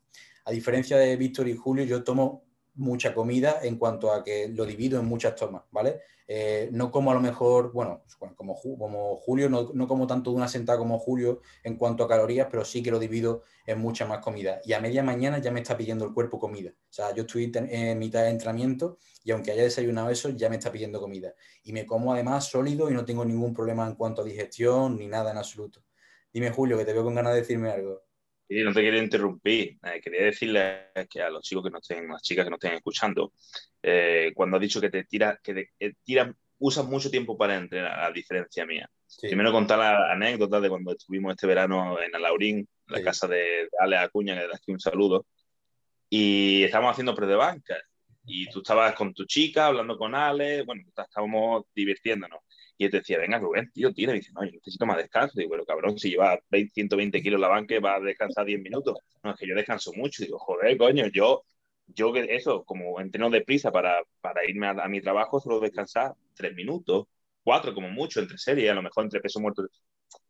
A diferencia de Víctor y Julio, yo tomo mucha comida en cuanto a que lo divido en muchas tomas, ¿vale? Eh, no como a lo mejor, bueno, como, como Julio, no, no, como tanto de una sentada como Julio en cuanto a calorías, pero sí que lo divido en mucha más comida. Y a media mañana ya me está pidiendo el cuerpo comida. O sea, yo estoy en mitad de entrenamiento y aunque haya desayunado eso, ya me está pidiendo comida. Y me como además sólido y no tengo ningún problema en cuanto a digestión ni nada en absoluto. Dime, Julio, que te veo con ganas de decirme algo. Sí, no te quería interrumpir. Eh, quería decirle que a los chicos que no estén, las chicas que no estén escuchando, eh, cuando has dicho que te tira, que te, eh, tira, usas mucho tiempo para entrenar, a diferencia mía. Primero contar la anécdota de cuando estuvimos este verano en Alaurín, la casa de, Ale Acuña, que le das aquí un saludo, y estábamos haciendo pre de banca. Y tú estabas con tu chica, hablando con Ale, bueno, estábamos divirtiéndonos. Y él decía, venga, Rubén, tío, tira. Y dice, no, yo necesito más descanso. Digo, bueno, cabrón, si lleva 120 kilos la banca, va a descansar 10 minutos. No, es que yo descanso mucho. Digo, joder, coño, yo, yo eso, como entreno deprisa para, para irme a, mi trabajo, solo descansar 3 minutos, 4 como mucho, entre series, a lo mejor entre peso muerto,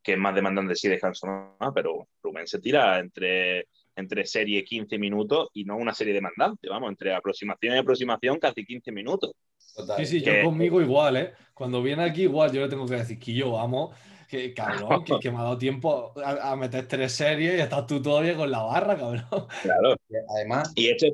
que es más demandante si descanso más, pero Rubén se tira entre entre serie 15 minutos y no una serie demandante, vamos, entre aproximación y aproximación casi 15 minutos. Sí, sí, yo conmigo igual, ¿eh? Cuando viene aquí igual yo le tengo que decir que yo vamos, que cabrón, que, me ha dado tiempo a, meter tres series y estás tú todavía con la barra, cabrón. Claro. Además. Y esto es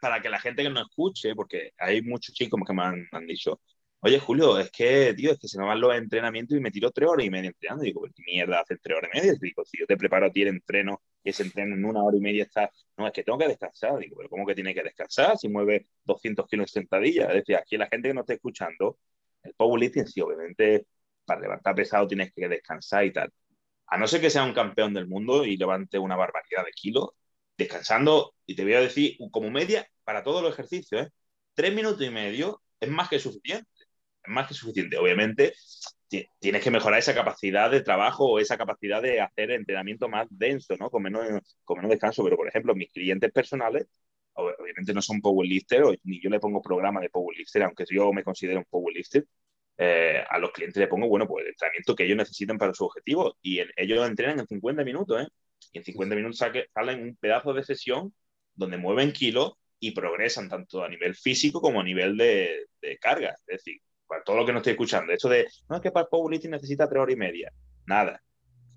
para, que la gente que nos escuche, porque hay muchos chicos que me han, han dicho, Oye, Julio, es que, tío, es que se me van los entrenamientos y me tiro tres horas y media entrenando. Y digo, ¿qué mierda hace tres horas y media? digo, si yo te preparo a ti el entreno y ese entreno en una hora y media está. No, es que tengo que descansar. Digo, ¿pero cómo que tiene que descansar si mueve 200 kilos en sentadilla? Es decir, aquí la gente que no está escuchando, el powerlifting sí, obviamente, para levantar pesado tienes que descansar y tal. A no ser que sea un campeón del mundo y levante una barbaridad de kilos, descansando, y te voy a decir, como media, para todos los ejercicios, ¿eh? tres minutos y medio es más que suficiente más que suficiente. Obviamente, tienes que mejorar esa capacidad de trabajo o esa capacidad de hacer entrenamiento más denso, ¿no? Con menos, con menos descanso. Pero, por ejemplo, mis clientes personales, obviamente no son powerlifters, ni yo le pongo programa de powerlifter, aunque yo me considero un powerlifter. Eh, a los clientes le pongo, bueno, pues el entrenamiento que ellos necesitan para su objetivo. Y ellos entrenan en 50 minutos, ¿eh? Y en 50 minutos salen un pedazo de sesión donde mueven kilos y progresan tanto a nivel físico como a nivel de, de carga. Es decir, para todo lo que no estoy escuchando, eso de, no es que para el powerlifting necesita tres horas y media, nada.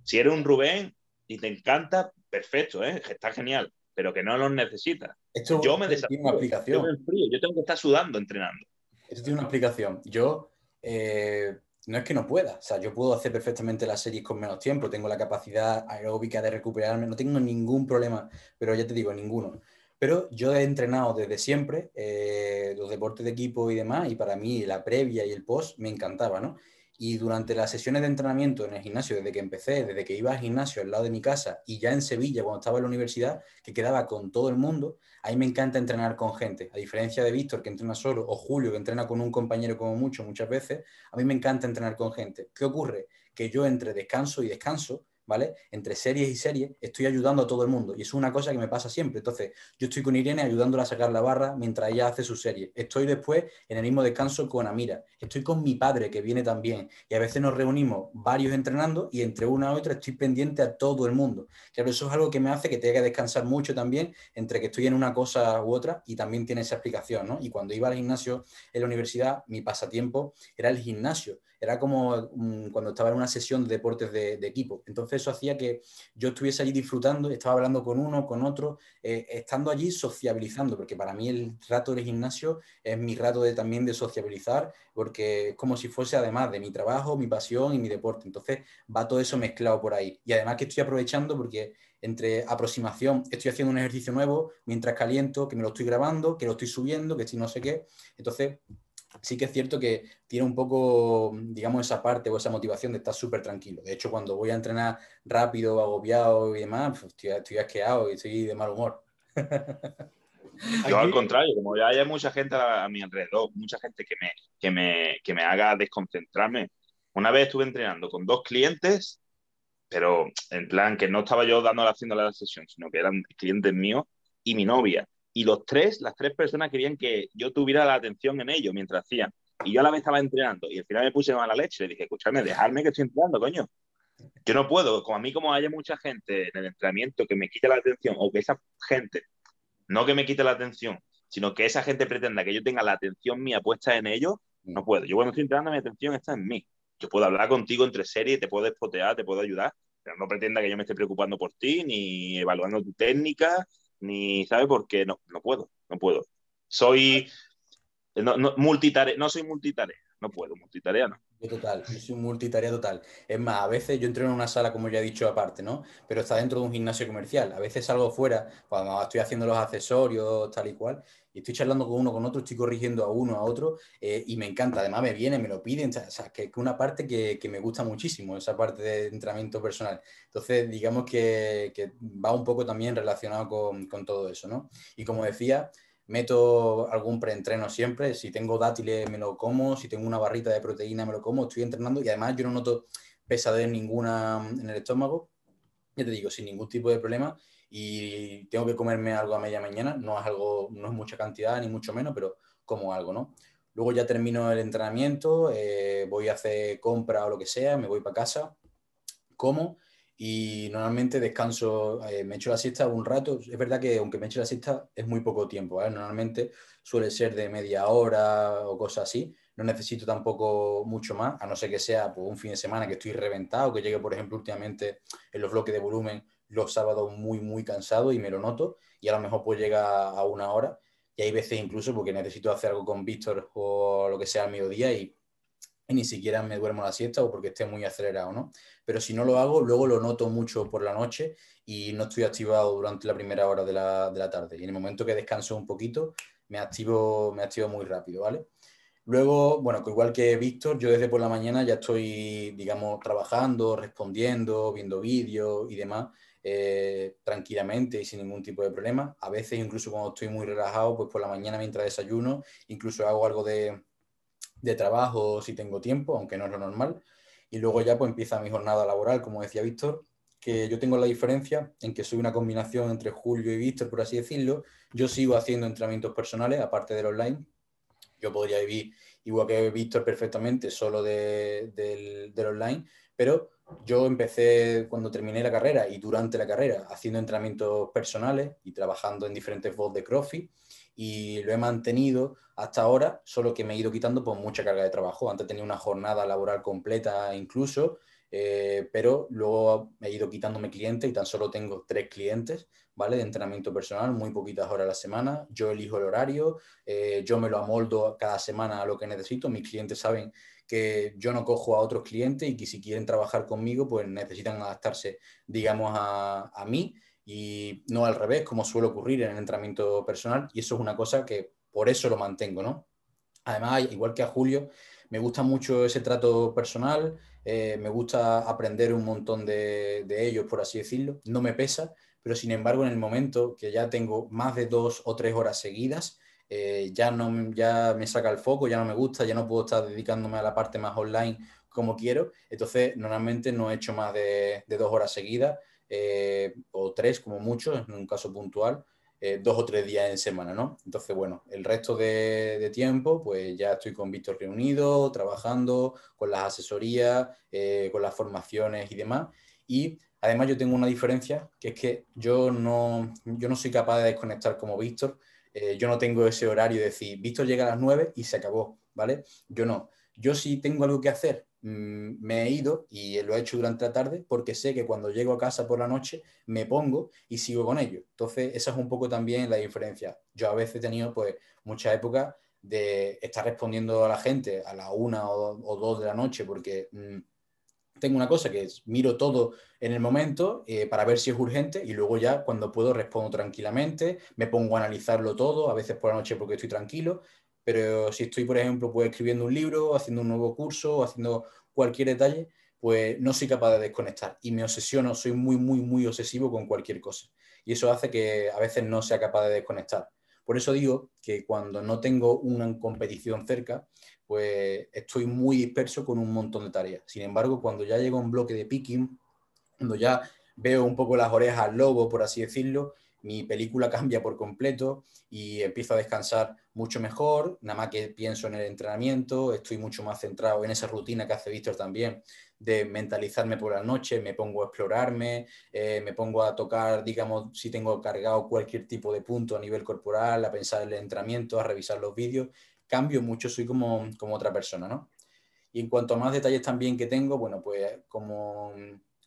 Si eres un Rubén y te encanta, perfecto, ¿eh? está genial, pero que no los necesitas. yo me tiene una aplicación. Yo, tengo que estar sudando entrenando. Esto tiene una aplicación. Yo, eh, no es que no pueda, o sea, yo puedo hacer perfectamente las series con menos tiempo, tengo la capacidad aeróbica de recuperarme, no tengo ningún problema, pero ya te digo, ninguno. Pero yo he entrenado desde siempre eh, los deportes de equipo y demás, y para mí la previa y el post me encantaba, ¿no? Y durante las sesiones de entrenamiento en el gimnasio, desde que empecé, desde que iba al gimnasio al lado de mi casa y ya en Sevilla, cuando estaba en la universidad, que quedaba con todo el mundo, ahí me encanta entrenar con gente. A diferencia de Víctor, que entrena solo, o Julio, que entrena con un compañero como mucho muchas veces, a mí me encanta entrenar con gente. ¿Qué ocurre? Que yo entre descanso y descanso, ¿vale? Entre series y series estoy ayudando a todo el mundo y es una cosa que me pasa siempre. Entonces, yo estoy con Irene ayudándola a sacar la barra mientras ella hace su serie. Estoy después en el mismo descanso con Amira. Estoy con mi padre que viene también y a veces nos reunimos varios entrenando y entre una y otra estoy pendiente a todo el mundo. Claro, eso es algo que me hace que tenga que descansar mucho también entre que estoy en una cosa u otra y también tiene esa explicación, ¿no? Y cuando iba al gimnasio en la universidad, mi pasatiempo era el gimnasio era como mm, cuando estaba en una sesión de deportes de, equipo. Entonces eso hacía que yo estuviese allí disfrutando, estaba hablando con uno, con otro, eh, estando allí sociabilizando, porque para mí el rato del gimnasio es mi rato de, también de sociabilizar, porque es como si fuese además de mi trabajo, mi pasión y mi deporte. Entonces va todo eso mezclado por ahí. Y además que estoy aprovechando porque entre aproximación, estoy haciendo un ejercicio nuevo mientras caliento, que me lo estoy grabando, que lo estoy subiendo, que estoy no sé qué. Entonces sí que es cierto que tiene un poco, digamos, esa parte o esa motivación de estar súper tranquilo. De hecho, cuando voy a entrenar rápido, agobiado y demás, pues, estoy, asqueado y estoy de mal humor. Yo al contrario, como ya hay mucha gente a, mi alrededor, mucha gente que me, que, me, que me haga desconcentrarme. Una vez estuve entrenando con dos clientes, pero en plan que no estaba yo dando haciendo la sesión, sino que eran clientes míos y mi novia. Y los tres, las tres personas querían que yo tuviera la atención en ellos mientras hacían. Y yo a la vez estaba entrenando y al final me puse mala leche. Le dije, escúchame, dejadme que estoy entrenando, coño. Yo no puedo, como a mí como haya mucha gente en el entrenamiento que me quite la atención o que esa gente, no que me quite la atención, sino que esa gente pretenda que yo tenga la atención mía puesta en ellos, no puedo. Yo cuando estoy entrenando mi atención está en mí. Yo puedo hablar contigo entre series, te puedo despotear, te puedo ayudar, pero no pretenda que yo me esté preocupando por ti, ni evaluando tu técnica, ni, ¿sabe? Porque no, no puedo, no puedo. Soy no, no, no soy multitarea, no puedo, multitarea no. Yo total, soy multitarea total. Es más, a veces yo entreno en una sala, como ya he dicho, aparte, ¿no? Pero está dentro de un gimnasio comercial. A veces salgo fuera, cuando estoy haciendo los accesorios, tal y cual, y estoy charlando con uno, con otro, estoy corrigiendo a uno, a otro, eh, y me encanta. Además, me viene, me lo piden, o sea, que es una parte que, que, me gusta muchísimo, esa parte de entrenamiento personal. Entonces, digamos que, que va un poco también relacionado con, con todo eso, ¿no? Y como decía, meto algún preentreno siempre, si tengo dátiles me lo como, si tengo una barrita de proteína me lo como, estoy entrenando y además yo no noto pesadez ninguna en el estómago, ya te digo, sin ningún tipo de problema y tengo que comerme algo a media mañana, no es algo, no es mucha cantidad ni mucho menos, pero como algo, ¿no? Luego ya termino el entrenamiento, eh, voy a hacer compra o lo que sea, me voy para casa, como y normalmente descanso, eh, me echo la siesta un rato. Es verdad que aunque me eche la siesta es muy poco tiempo, Normalmente suele ser de media hora o cosas así. No necesito tampoco mucho más, a no ser que sea pues, un fin de semana que estoy reventado, que llegue, por ejemplo, últimamente en los bloques de volumen los sábados muy, muy cansado y me lo noto. Y a lo mejor pues llega a una hora. Y hay veces incluso porque necesito hacer algo con Víctor o lo que sea al mediodía y y ni siquiera me duermo la siesta o porque esté muy acelerado, ¿no? Pero si no lo hago, luego lo noto mucho por la noche y no estoy activado durante la primera hora de la, de la tarde. Y en el momento que descanso un poquito, me activo, me activo muy rápido, ¿vale? Luego, bueno, igual que Víctor, yo desde por la mañana ya estoy, digamos, trabajando, respondiendo, viendo vídeos y demás, eh, tranquilamente y sin ningún tipo de problema. A veces, incluso cuando estoy muy relajado, pues por la mañana mientras desayuno, incluso hago algo de, de trabajo si tengo tiempo, aunque no es lo normal. Y luego ya pues empieza mi jornada laboral, como decía Víctor, que yo tengo la diferencia en que soy una combinación entre Julio y Víctor, por así decirlo. Yo sigo haciendo entrenamientos personales, aparte del online. Yo podría vivir igual que Víctor perfectamente, solo del, del online, pero yo empecé cuando terminé la carrera y durante la carrera haciendo entrenamientos personales y trabajando en diferentes voz de CrossFit y lo he mantenido hasta ahora, solo que me he ido quitando por mucha carga de trabajo. Antes tenía una jornada laboral completa incluso, eh, pero luego he ido quitándome clientes y tan solo tengo tres clientes, ¿vale? De entrenamiento personal, muy poquitas horas a la semana. Yo elijo el horario, eh, yo me lo amoldo cada semana a lo que necesito. Mis clientes saben que yo no cojo a otros clientes y que si quieren trabajar conmigo, pues necesitan adaptarse, digamos, a, a mí y no al revés, como suele ocurrir en el entrenamiento personal, y eso es una cosa que por eso lo mantengo, ¿no? Además, igual que a Julio, me gusta mucho ese trato personal, eh, me gusta aprender un montón de, ellos, por así decirlo, no me pesa, pero sin embargo en el momento que ya tengo más de dos o tres horas seguidas, eh, ya, no, ya me saca el foco, ya no me gusta, ya no puedo estar dedicándome a la parte más online como quiero, entonces normalmente no he hecho más de, de dos horas seguidas eh, o tres como mucho, en un caso puntual, eh, dos o tres días en semana, ¿no? Entonces, bueno, el resto de, tiempo, pues ya estoy con Víctor reunido, trabajando, con las asesorías, eh, con las formaciones y demás. Y además yo tengo una diferencia, que es que yo no, yo no soy capaz de desconectar como Víctor. Yo no tengo ese horario de decir, Víctor llega a las nueve y se acabó, ¿vale? Yo no. Yo si tengo algo que hacer Mm, me he ido y lo he hecho durante la tarde porque sé que cuando llego a casa por la noche me pongo y sigo con ello. Entonces, esa es un poco también la diferencia. Yo a veces he tenido pues muchas épocas de estar respondiendo a la gente a la una o, dos de la noche porque mm, tengo una cosa que es miro todo en el momento eh, para ver si es urgente y luego ya cuando puedo respondo tranquilamente, me pongo a analizarlo todo, a veces por la noche porque estoy tranquilo, pero si estoy, por ejemplo, pues escribiendo un libro, haciendo un nuevo curso, haciendo cualquier detalle, pues no soy capaz de desconectar y me obsesiono, soy muy, muy, muy obsesivo con cualquier cosa. Y eso hace que a veces no sea capaz de desconectar. Por eso digo que cuando no tengo una competición cerca, pues estoy muy disperso con un montón de tareas. Sin embargo, cuando ya llego a un bloque de picking, cuando ya veo un poco las orejas al lobo, por así decirlo, mi película cambia por completo y empiezo a descansar mucho mejor, nada más que pienso en el entrenamiento, estoy mucho más centrado en esa rutina que hace Víctor también, de mentalizarme por la noche, me pongo a explorarme, eh, me pongo a tocar, digamos, si tengo cargado cualquier tipo de punto a nivel corporal, a pensar en el entrenamiento, a revisar los vídeos, cambio mucho, soy como, como otra persona, ¿no? Y en cuanto a más detalles también que tengo, bueno, pues como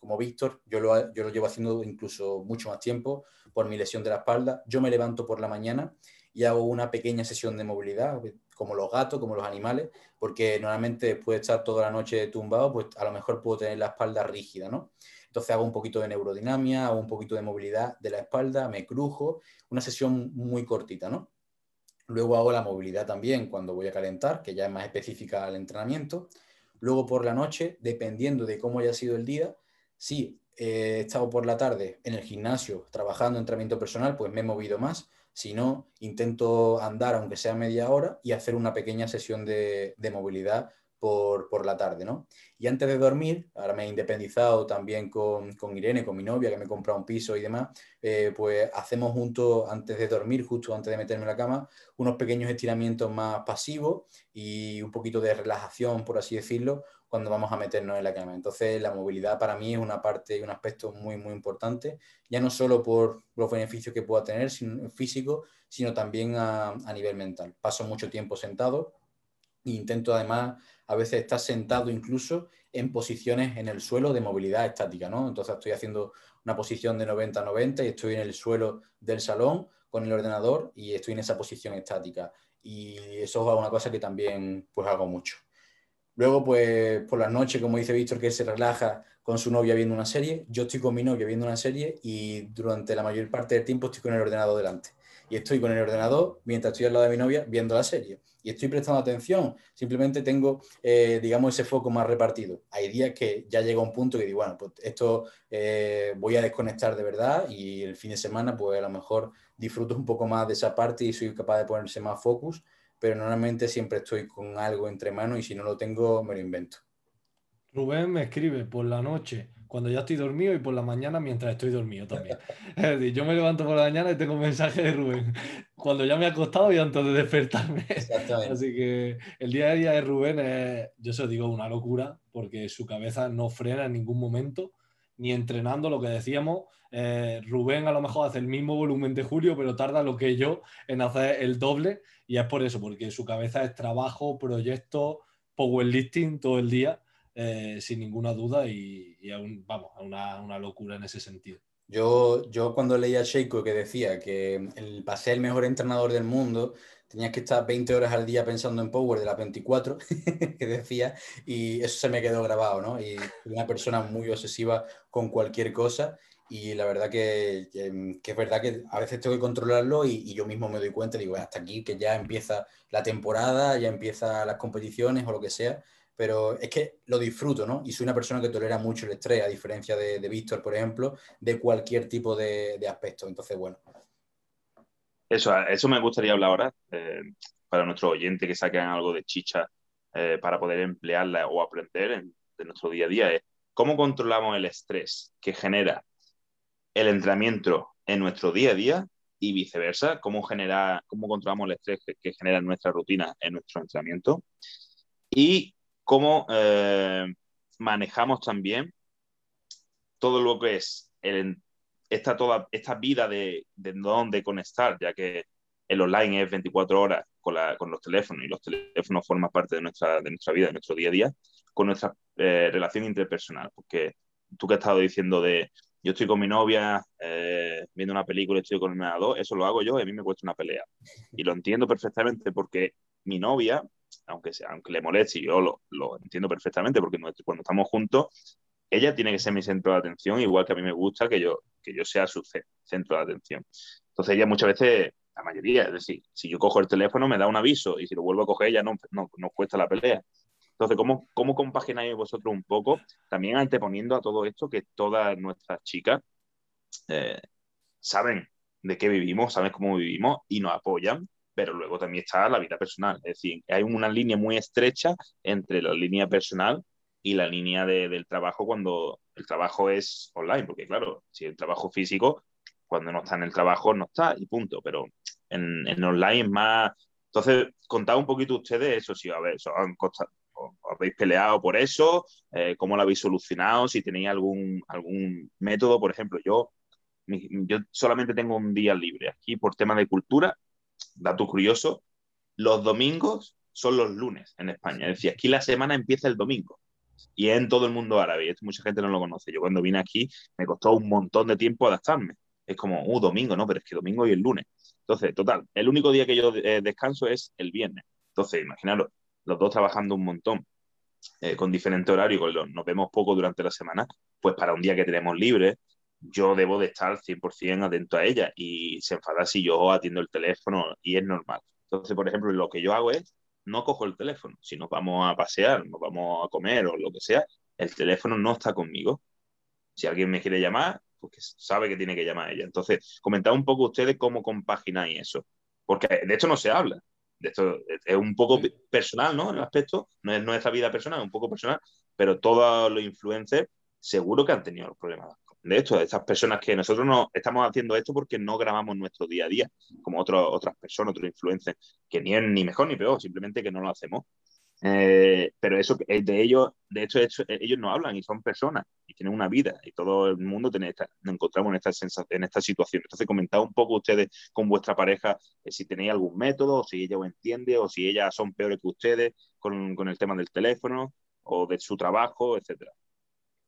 como Víctor, yo lo, yo lo llevo haciendo incluso mucho más tiempo por mi lesión de la espalda. Yo me levanto por la mañana y hago una pequeña sesión de movilidad, como los gatos, como los animales, porque normalmente después de estar toda la noche tumbado, pues a lo mejor puedo tener la espalda rígida, ¿no? Entonces hago un poquito de neurodinamia, hago un poquito de movilidad de la espalda, me crujo, una sesión muy cortita, ¿no? Luego hago la movilidad también cuando voy a calentar, que ya es más específica al entrenamiento. Luego por la noche, dependiendo de cómo haya sido el día, si he estado por la tarde en el gimnasio trabajando entrenamiento personal, pues me he movido más. Si no, intento andar, aunque sea media hora, y hacer una pequeña sesión de, de movilidad por, la tarde, ¿no? Y antes de dormir, ahora me he independizado también con, con Irene, con mi novia, que me he comprado un piso y demás, eh, pues hacemos juntos, antes de dormir, justo antes de meterme en la cama, unos pequeños estiramientos más pasivos y un poquito de relajación, por así decirlo, cuando vamos a meternos en la cama. Entonces, la movilidad para mí es una parte y un aspecto muy, muy importante, ya no solo por los beneficios que pueda tener físico, sino también a, a nivel mental. Paso mucho tiempo sentado e intento además a veces estar sentado incluso en posiciones en el suelo de movilidad estática, ¿no? Entonces estoy haciendo una posición de 90-90 y estoy en el suelo del salón con el ordenador y estoy en esa posición estática. Y eso es una cosa que también pues hago mucho. Luego, pues por la noche, como dice Víctor, que se relaja con su novia viendo una serie, yo estoy con mi novia viendo una serie y durante la mayor parte del tiempo estoy con el ordenador delante. Y estoy con el ordenador mientras estoy al lado de mi novia viendo la serie y estoy prestando atención, simplemente tengo, eh, digamos, ese foco más repartido. Hay días que ya llega un punto que digo, bueno, pues esto eh, voy a desconectar de verdad y el fin de semana, pues a lo mejor disfruto un poco más de esa parte y soy capaz de ponerse más focus, pero normalmente siempre estoy con algo entre manos y si no lo tengo, me lo invento. Rubén me escribe por la noche cuando ya estoy dormido y por la mañana mientras estoy dormido también. Es decir, yo me levanto por la mañana y tengo un mensaje de Rubén cuando ya me he acostado y antes de despertarme. Así que el día a día de Rubén es, yo se lo digo, una locura porque su cabeza no frena en ningún momento, ni entrenando lo que decíamos. Eh, Rubén a lo mejor hace el mismo volumen de Julio, pero tarda lo que yo en hacer el doble y es por eso, porque su cabeza es trabajo, proyecto, powerlifting todo el día eh, sin ninguna duda y, vamos, una, una, locura en ese sentido. Yo, yo cuando leía a Sheiko que decía que el, para el mejor entrenador del mundo tenías que estar 20 horas al día pensando en Power de las 24, que decía, y eso se me quedó grabado, ¿no? Y una persona muy obsesiva con cualquier cosa y la verdad que, que, es verdad que a veces tengo que controlarlo y, y, yo mismo me doy cuenta y digo, hasta aquí que ya empieza la temporada, ya empiezan las competiciones o lo que sea, pero es que lo disfruto, ¿no? Y soy una persona que tolera mucho el estrés, a diferencia de, Víctor, por ejemplo, de cualquier tipo de, aspecto. Entonces, bueno. Eso, eso me gustaría hablar ahora, eh, para nuestro oyente que saquen algo de chicha eh, para poder emplearla o aprender en, de nuestro día a día, es cómo controlamos el estrés que genera el entrenamiento en nuestro día a día y viceversa, cómo, genera, cómo controlamos el estrés que, que genera nuestra rutina en nuestro entrenamiento. Y cómo eh, manejamos también todo lo que es esta, toda, esta vida de, de dónde conectar, ya que el online es 24 horas con, los teléfonos y los teléfonos forman parte de nuestra, de nuestra vida, de nuestro día a día, con nuestra eh, relación interpersonal. Porque tú que has estado diciendo de yo estoy con mi novia eh, viendo una película, estoy con el ordenador, eso lo hago yo y a mí me cuesta una pelea. Y lo entiendo perfectamente porque mi novia aunque, sea, aunque le moleste, yo lo, lo entiendo perfectamente, porque cuando estamos juntos, ella tiene que ser mi centro de atención, igual que a mí me gusta que yo, que yo sea su centro de atención. Entonces ella muchas veces la mayoría, es decir, si yo cojo el teléfono me da un aviso y si lo vuelvo a coger ya no, no, no cuesta la pelea. Entonces, ¿cómo, ¿cómo compagináis vosotros un poco? También anteponiendo a todo esto que todas nuestras chicas eh, saben de qué vivimos, saben cómo vivimos y nos apoyan, pero luego también está la vida personal. Es decir, hay una línea muy estrecha entre la línea personal y la línea del trabajo cuando el trabajo es online, porque claro, si el trabajo físico, cuando no está en el trabajo, no está y punto, pero en, en online es más... Entonces, contad un poquito ustedes eso, si a ver, os habéis peleado por eso, eh, cómo lo habéis solucionado, si tenéis algún, algún método, por ejemplo, yo, yo solamente tengo un día libre aquí por tema de cultura, dato curioso, los domingos son los lunes en España, es decir, aquí la semana empieza el domingo y en todo el mundo árabe. Esto mucha gente no lo conoce. Yo cuando vine aquí me costó un montón de tiempo adaptarme. Es como, uh, domingo, no, pero es que domingo y el lunes. Entonces, total, el único día que yo eh, descanso es el viernes. Entonces, imaginaros, los dos trabajando un montón, eh, con diferente horario, nos vemos poco durante la semana, pues para un día que tenemos libre, yo debo de estar 100% atento a ella y se enfada si yo atiendo el teléfono y es normal. Entonces, por ejemplo, lo que yo hago es no cojo el teléfono. Si nos vamos a pasear, nos vamos a comer o lo que sea, el teléfono no está conmigo. Si alguien me quiere llamar, pues sabe que tiene que llamar a ella. Entonces, comentad un poco ustedes cómo compagináis eso. Porque de esto no se habla. De esto es un poco personal, ¿no? El aspecto, no es nuestra vida personal, es un poco personal, pero todos los influencers seguro que han tenido problemas de esto, de estas personas que nosotros no estamos haciendo esto porque no grabamos nuestro día a día, como otras personas, otros influencers, que ni es ni mejor ni peor, simplemente que no lo hacemos. Eh, pero eso de ellos, de hecho, ellos no hablan y son personas y tienen una vida y todo el mundo tiene nos encontramos en esta, en esta situación. Entonces, comentad un poco ustedes con vuestra pareja eh, si tenéis algún método, o si ella os entiende, o si ellas son peores que ustedes con, con el tema del teléfono o de su trabajo, etcétera.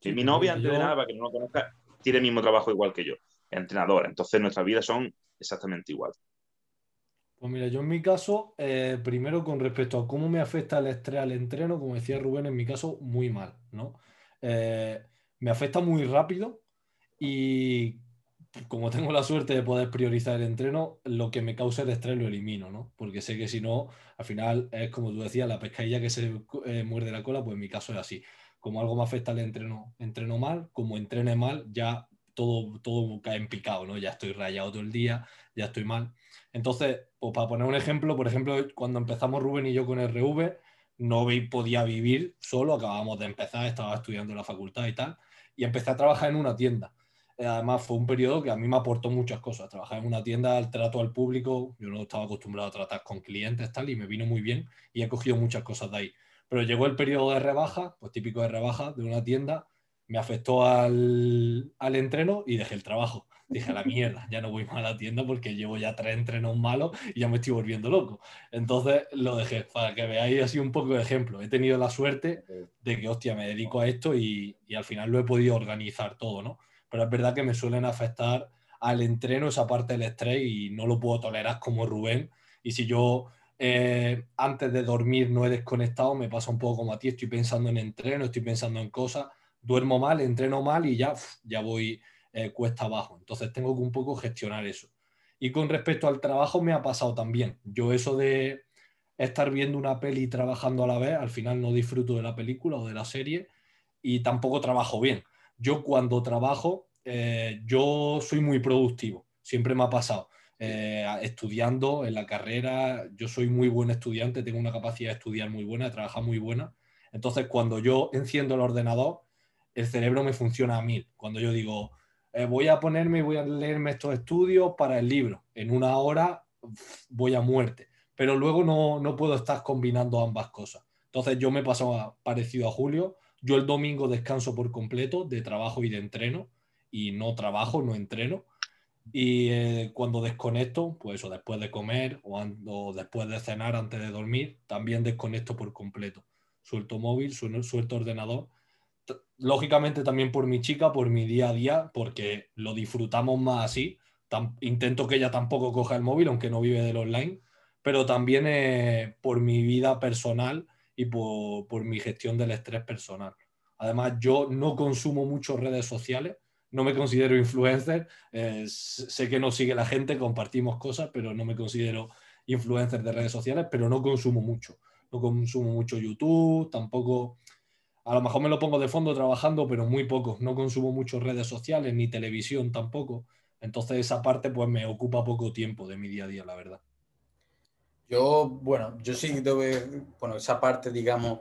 Si mi novia, antes de nada, para que no lo conozca, tiene el mismo trabajo igual que yo, entrenadora. Entonces nuestras vidas son exactamente igual. Pues mira, yo en mi caso, eh, primero con respecto a cómo me afecta el estrés al entreno, como decía Rubén, en mi caso, muy mal, ¿no? Eh, me afecta muy rápido y como tengo la suerte de poder priorizar el entreno, lo que me causa el estrés lo elimino, ¿no? Porque sé que si no, al final es como tú decías, la pescadilla que se eh, muerde la cola, pues en mi caso es así como algo me afecta al entreno, entreno mal, como entrene mal, ya todo, todo cae en picado, ¿no? Ya estoy rayado todo el día, ya estoy mal. Entonces, pues para poner un ejemplo, por ejemplo, cuando empezamos Rubén y yo con RV, no podía vivir solo, acabamos de empezar, estaba estudiando en la facultad y tal, y empecé a trabajar en una tienda. Eh, además, fue un periodo que a mí me aportó muchas cosas. Trabajar en una tienda, el trato al público, yo no estaba acostumbrado a tratar con clientes, tal, y me vino muy bien y he cogido muchas cosas de ahí. Pero llegó el periodo de rebaja, pues típico de rebaja de una tienda, me afectó al, al entreno y dejé el trabajo. Dije, la mierda, ya no voy más a la tienda porque llevo ya tres entrenos malos y ya me estoy volviendo loco. Entonces lo dejé, para que veáis así un poco de ejemplo. He tenido la suerte de que, hostia, me dedico a esto y, y al final lo he podido organizar todo, ¿no? Pero es verdad que me suelen afectar al entreno esa parte del estrés y no lo puedo tolerar como Rubén. Y si yo eh, antes de dormir no he desconectado, me pasa un poco como a ti, estoy pensando en entreno, estoy pensando en cosas, duermo mal, entreno mal y ya, ya voy eh, cuesta abajo. Entonces tengo que un poco gestionar eso. Y con respecto al trabajo me ha pasado también. Yo eso de estar viendo una peli y trabajando a la vez, al final no disfruto de la película o de la serie y tampoco trabajo bien. Yo cuando trabajo, eh, yo soy muy productivo, siempre me ha pasado. Eh, estudiando en la carrera. Yo soy muy buen estudiante, tengo una capacidad de estudiar muy buena, de trabajar muy buena. Entonces, cuando yo enciendo el ordenador, el cerebro me funciona a mil. Cuando yo digo, eh, voy a ponerme y voy a leerme estos estudios para el libro, en una hora voy a muerte. Pero luego no, no puedo estar combinando ambas cosas. Entonces, yo me paso parecido a Julio. Yo el domingo descanso por completo de trabajo y de entreno y no trabajo, no entreno y eh, cuando desconecto, pues eso, después de comer o, después de cenar, antes de dormir, también desconecto por completo. Suelto móvil, suelto ordenador. Lógicamente también por mi chica, por mi día a día, porque lo disfrutamos más así. intento que ella tampoco coja el móvil, aunque no vive del online, pero también eh, por mi vida personal y por, por mi gestión del estrés personal. Además, yo no consumo mucho redes sociales no me considero influencer. Eh, sé que nos sigue la gente, compartimos cosas, pero no me considero influencer de redes sociales, pero no consumo mucho. No consumo mucho YouTube, tampoco a lo mejor me lo pongo de fondo trabajando, pero muy poco. No consumo mucho redes sociales ni televisión tampoco. Entonces esa parte pues me ocupa poco tiempo de mi día a día, la verdad. Yo, bueno, yo sí tuve, bueno, esa parte, digamos,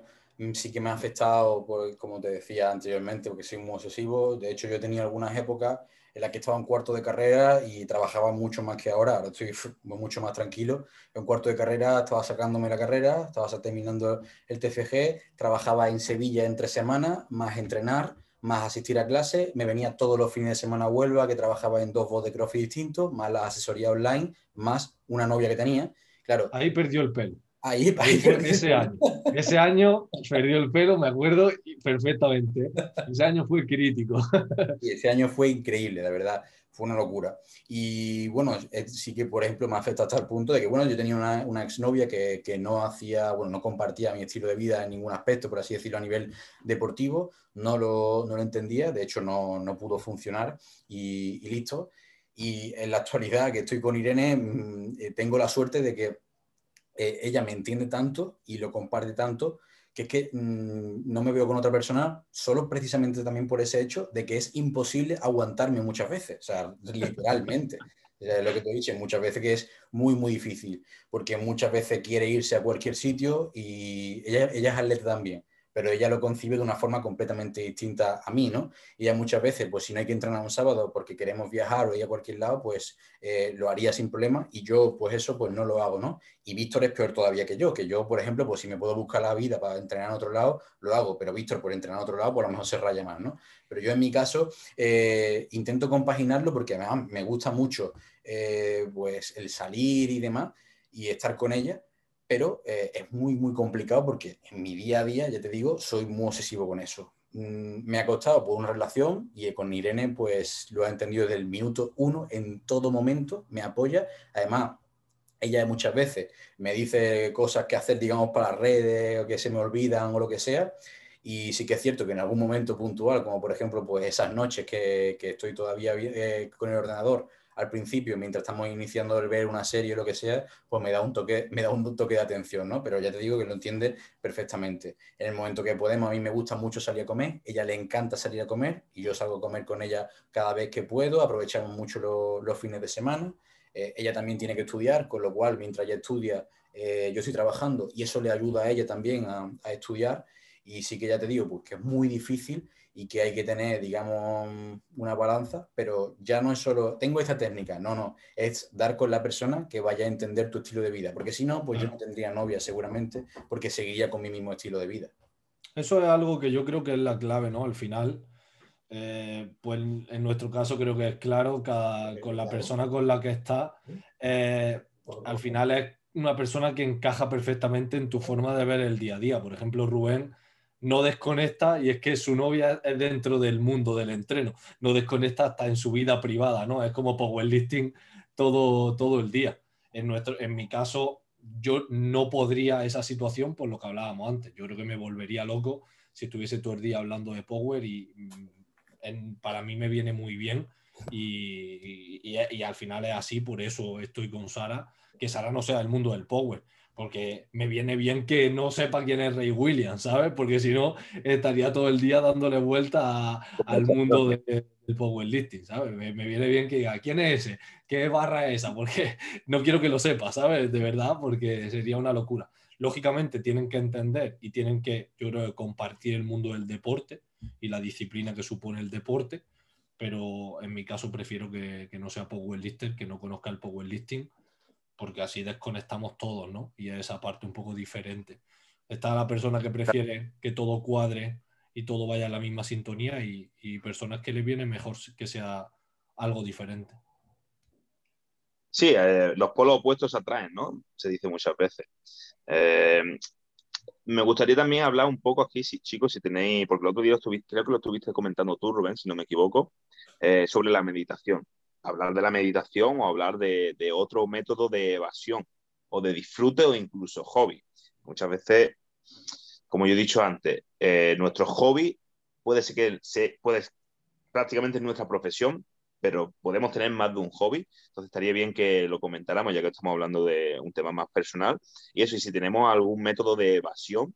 sí que me ha afectado, como te decía anteriormente, porque soy muy obsesivo. De hecho, yo tenía algunas épocas en las que estaba en cuarto de carrera y trabajaba mucho más que ahora. Ahora estoy mucho más tranquilo. En cuarto de carrera estaba sacándome la carrera, estaba terminando el TFG, trabajaba en Sevilla entre semanas, más entrenar, más asistir a clases. Me venía todos los fines de semana a Huelva, que trabajaba en dos voz de CrossFit distintos, más la asesoría online, más una novia que tenía. Claro. Ahí perdió el pelo. Ahí, ese año. Ese año perdió el pelo, me acuerdo perfectamente. Ese año fue crítico. Y ese año fue increíble, la verdad. Fue una locura. Y bueno, eh, sí que, por ejemplo, me afecta hasta el punto de que, bueno, yo tenía una, una exnovia que, que, no hacía, bueno, no compartía mi estilo de vida en ningún aspecto, por así decirlo, a nivel deportivo. No lo, no lo entendía, de hecho, no, no pudo funcionar y, y listo. Y en la actualidad que estoy con Irene, mm, eh, tengo la suerte de que eh, ella me entiende tanto y lo comparte tanto que es que mm, no me veo con otra persona solo precisamente también por ese hecho de que es imposible aguantarme muchas veces, o sea, literalmente. lo que te he dicho, muchas veces que es muy, muy difícil, porque muchas veces quiere irse a cualquier sitio y ella, ella es atleta también pero ella lo concibe de una forma completamente distinta a mí, ¿no? Y ella muchas veces, pues si no hay que entrenar un sábado porque queremos viajar o ir a cualquier lado, pues eh, lo haría sin problema y yo, pues eso, pues no lo hago, ¿no? Y Víctor es peor todavía que yo, que yo, por ejemplo, pues si me puedo buscar la vida para entrenar en otro lado, lo hago, pero Víctor por entrenar en otro lado, por pues, lo mejor se raya más, ¿no? Pero yo en mi caso eh, intento compaginarlo porque además me gusta mucho, eh, pues el salir y demás y estar con ella pero eh, es muy, muy complicado porque en mi día a día, ya te digo, soy muy obsesivo con eso. Mm, me ha costado por una relación y con Irene pues lo ha entendido desde el minuto uno, en todo momento, me apoya. Además, ella muchas veces me dice cosas que hacer, digamos, para las redes o que se me olvidan o lo que sea. Y sí que es cierto que en algún momento puntual, como por ejemplo pues esas noches que, que estoy todavía eh, con el ordenador, al principio, mientras estamos iniciando el ver una serie o lo que sea, pues me da un toque, me da un toque de atención, ¿no? Pero ya te digo que lo entiende perfectamente. En el momento que podemos, a mí me gusta mucho salir a comer, ella le encanta salir a comer y yo salgo a comer con ella cada vez que puedo, aprovechamos mucho los fines de semana. Eh, ella también tiene que estudiar, con lo cual mientras ella estudia, eh, yo estoy trabajando y eso le ayuda a ella también a, estudiar. Y sí que ya te digo, pues que es muy difícil y que hay que tener, digamos, una balanza, pero ya no es solo, tengo esta técnica, no, no, es dar con la persona que vaya a entender tu estilo de vida, porque si no, pues yo no tendría novia seguramente, porque seguiría con mi mismo estilo de vida. Eso es algo que yo creo que es la clave, ¿no? Al final, eh, pues en nuestro caso creo que es claro, cada, con la persona con la que está, eh, al final es una persona que encaja perfectamente en tu forma de ver el día a día. Por ejemplo, Rubén no desconecta y es que su novia es dentro del mundo del entreno, no desconecta hasta en su vida privada, ¿no? Es como powerlifting todo, todo el día. En, nuestro, en mi caso, yo no podría esa situación por lo que hablábamos antes. Yo creo que me volvería loco si estuviese todo el día hablando de power y mm, para mí me viene muy bien y, y al final es así, por eso estoy con Sara, que Sara no sea el mundo del power porque me viene bien que no sepa quién es Ray Williams, ¿sabes? Porque si no, estaría todo el día dándole vuelta al mundo del powerlifting, ¿sabes? Me, viene bien que diga, ¿quién es ese? ¿Qué barra es esa? Porque no quiero que lo sepa, ¿sabes? De verdad, porque sería una locura. Lógicamente tienen que entender y tienen que, yo creo, compartir el mundo del deporte y la disciplina que supone el deporte, pero en mi caso prefiero que, que no sea powerlifter, que no conozca el powerlifting porque así desconectamos todos, ¿no? Y es esa parte un poco diferente. Está la persona que prefiere que todo cuadre y todo vaya a la misma sintonía y, personas que le viene mejor que sea algo diferente. Sí, eh, los polos opuestos atraen, ¿no? Se dice muchas veces. Eh, me gustaría también hablar un poco aquí, si, chicos, si tenéis, porque el otro día creo que lo estuviste comentando tú, Rubén, si no me equivoco, eh, sobre la meditación hablar de la meditación o hablar de, otro método de evasión o de disfrute o incluso hobby. Muchas veces, como yo he dicho antes, eh, nuestro hobby puede ser que se puede prácticamente es nuestra profesión, pero podemos tener más de un hobby. Entonces estaría bien que lo comentáramos, ya que estamos hablando de un tema más personal. Y eso, y si tenemos algún método de evasión,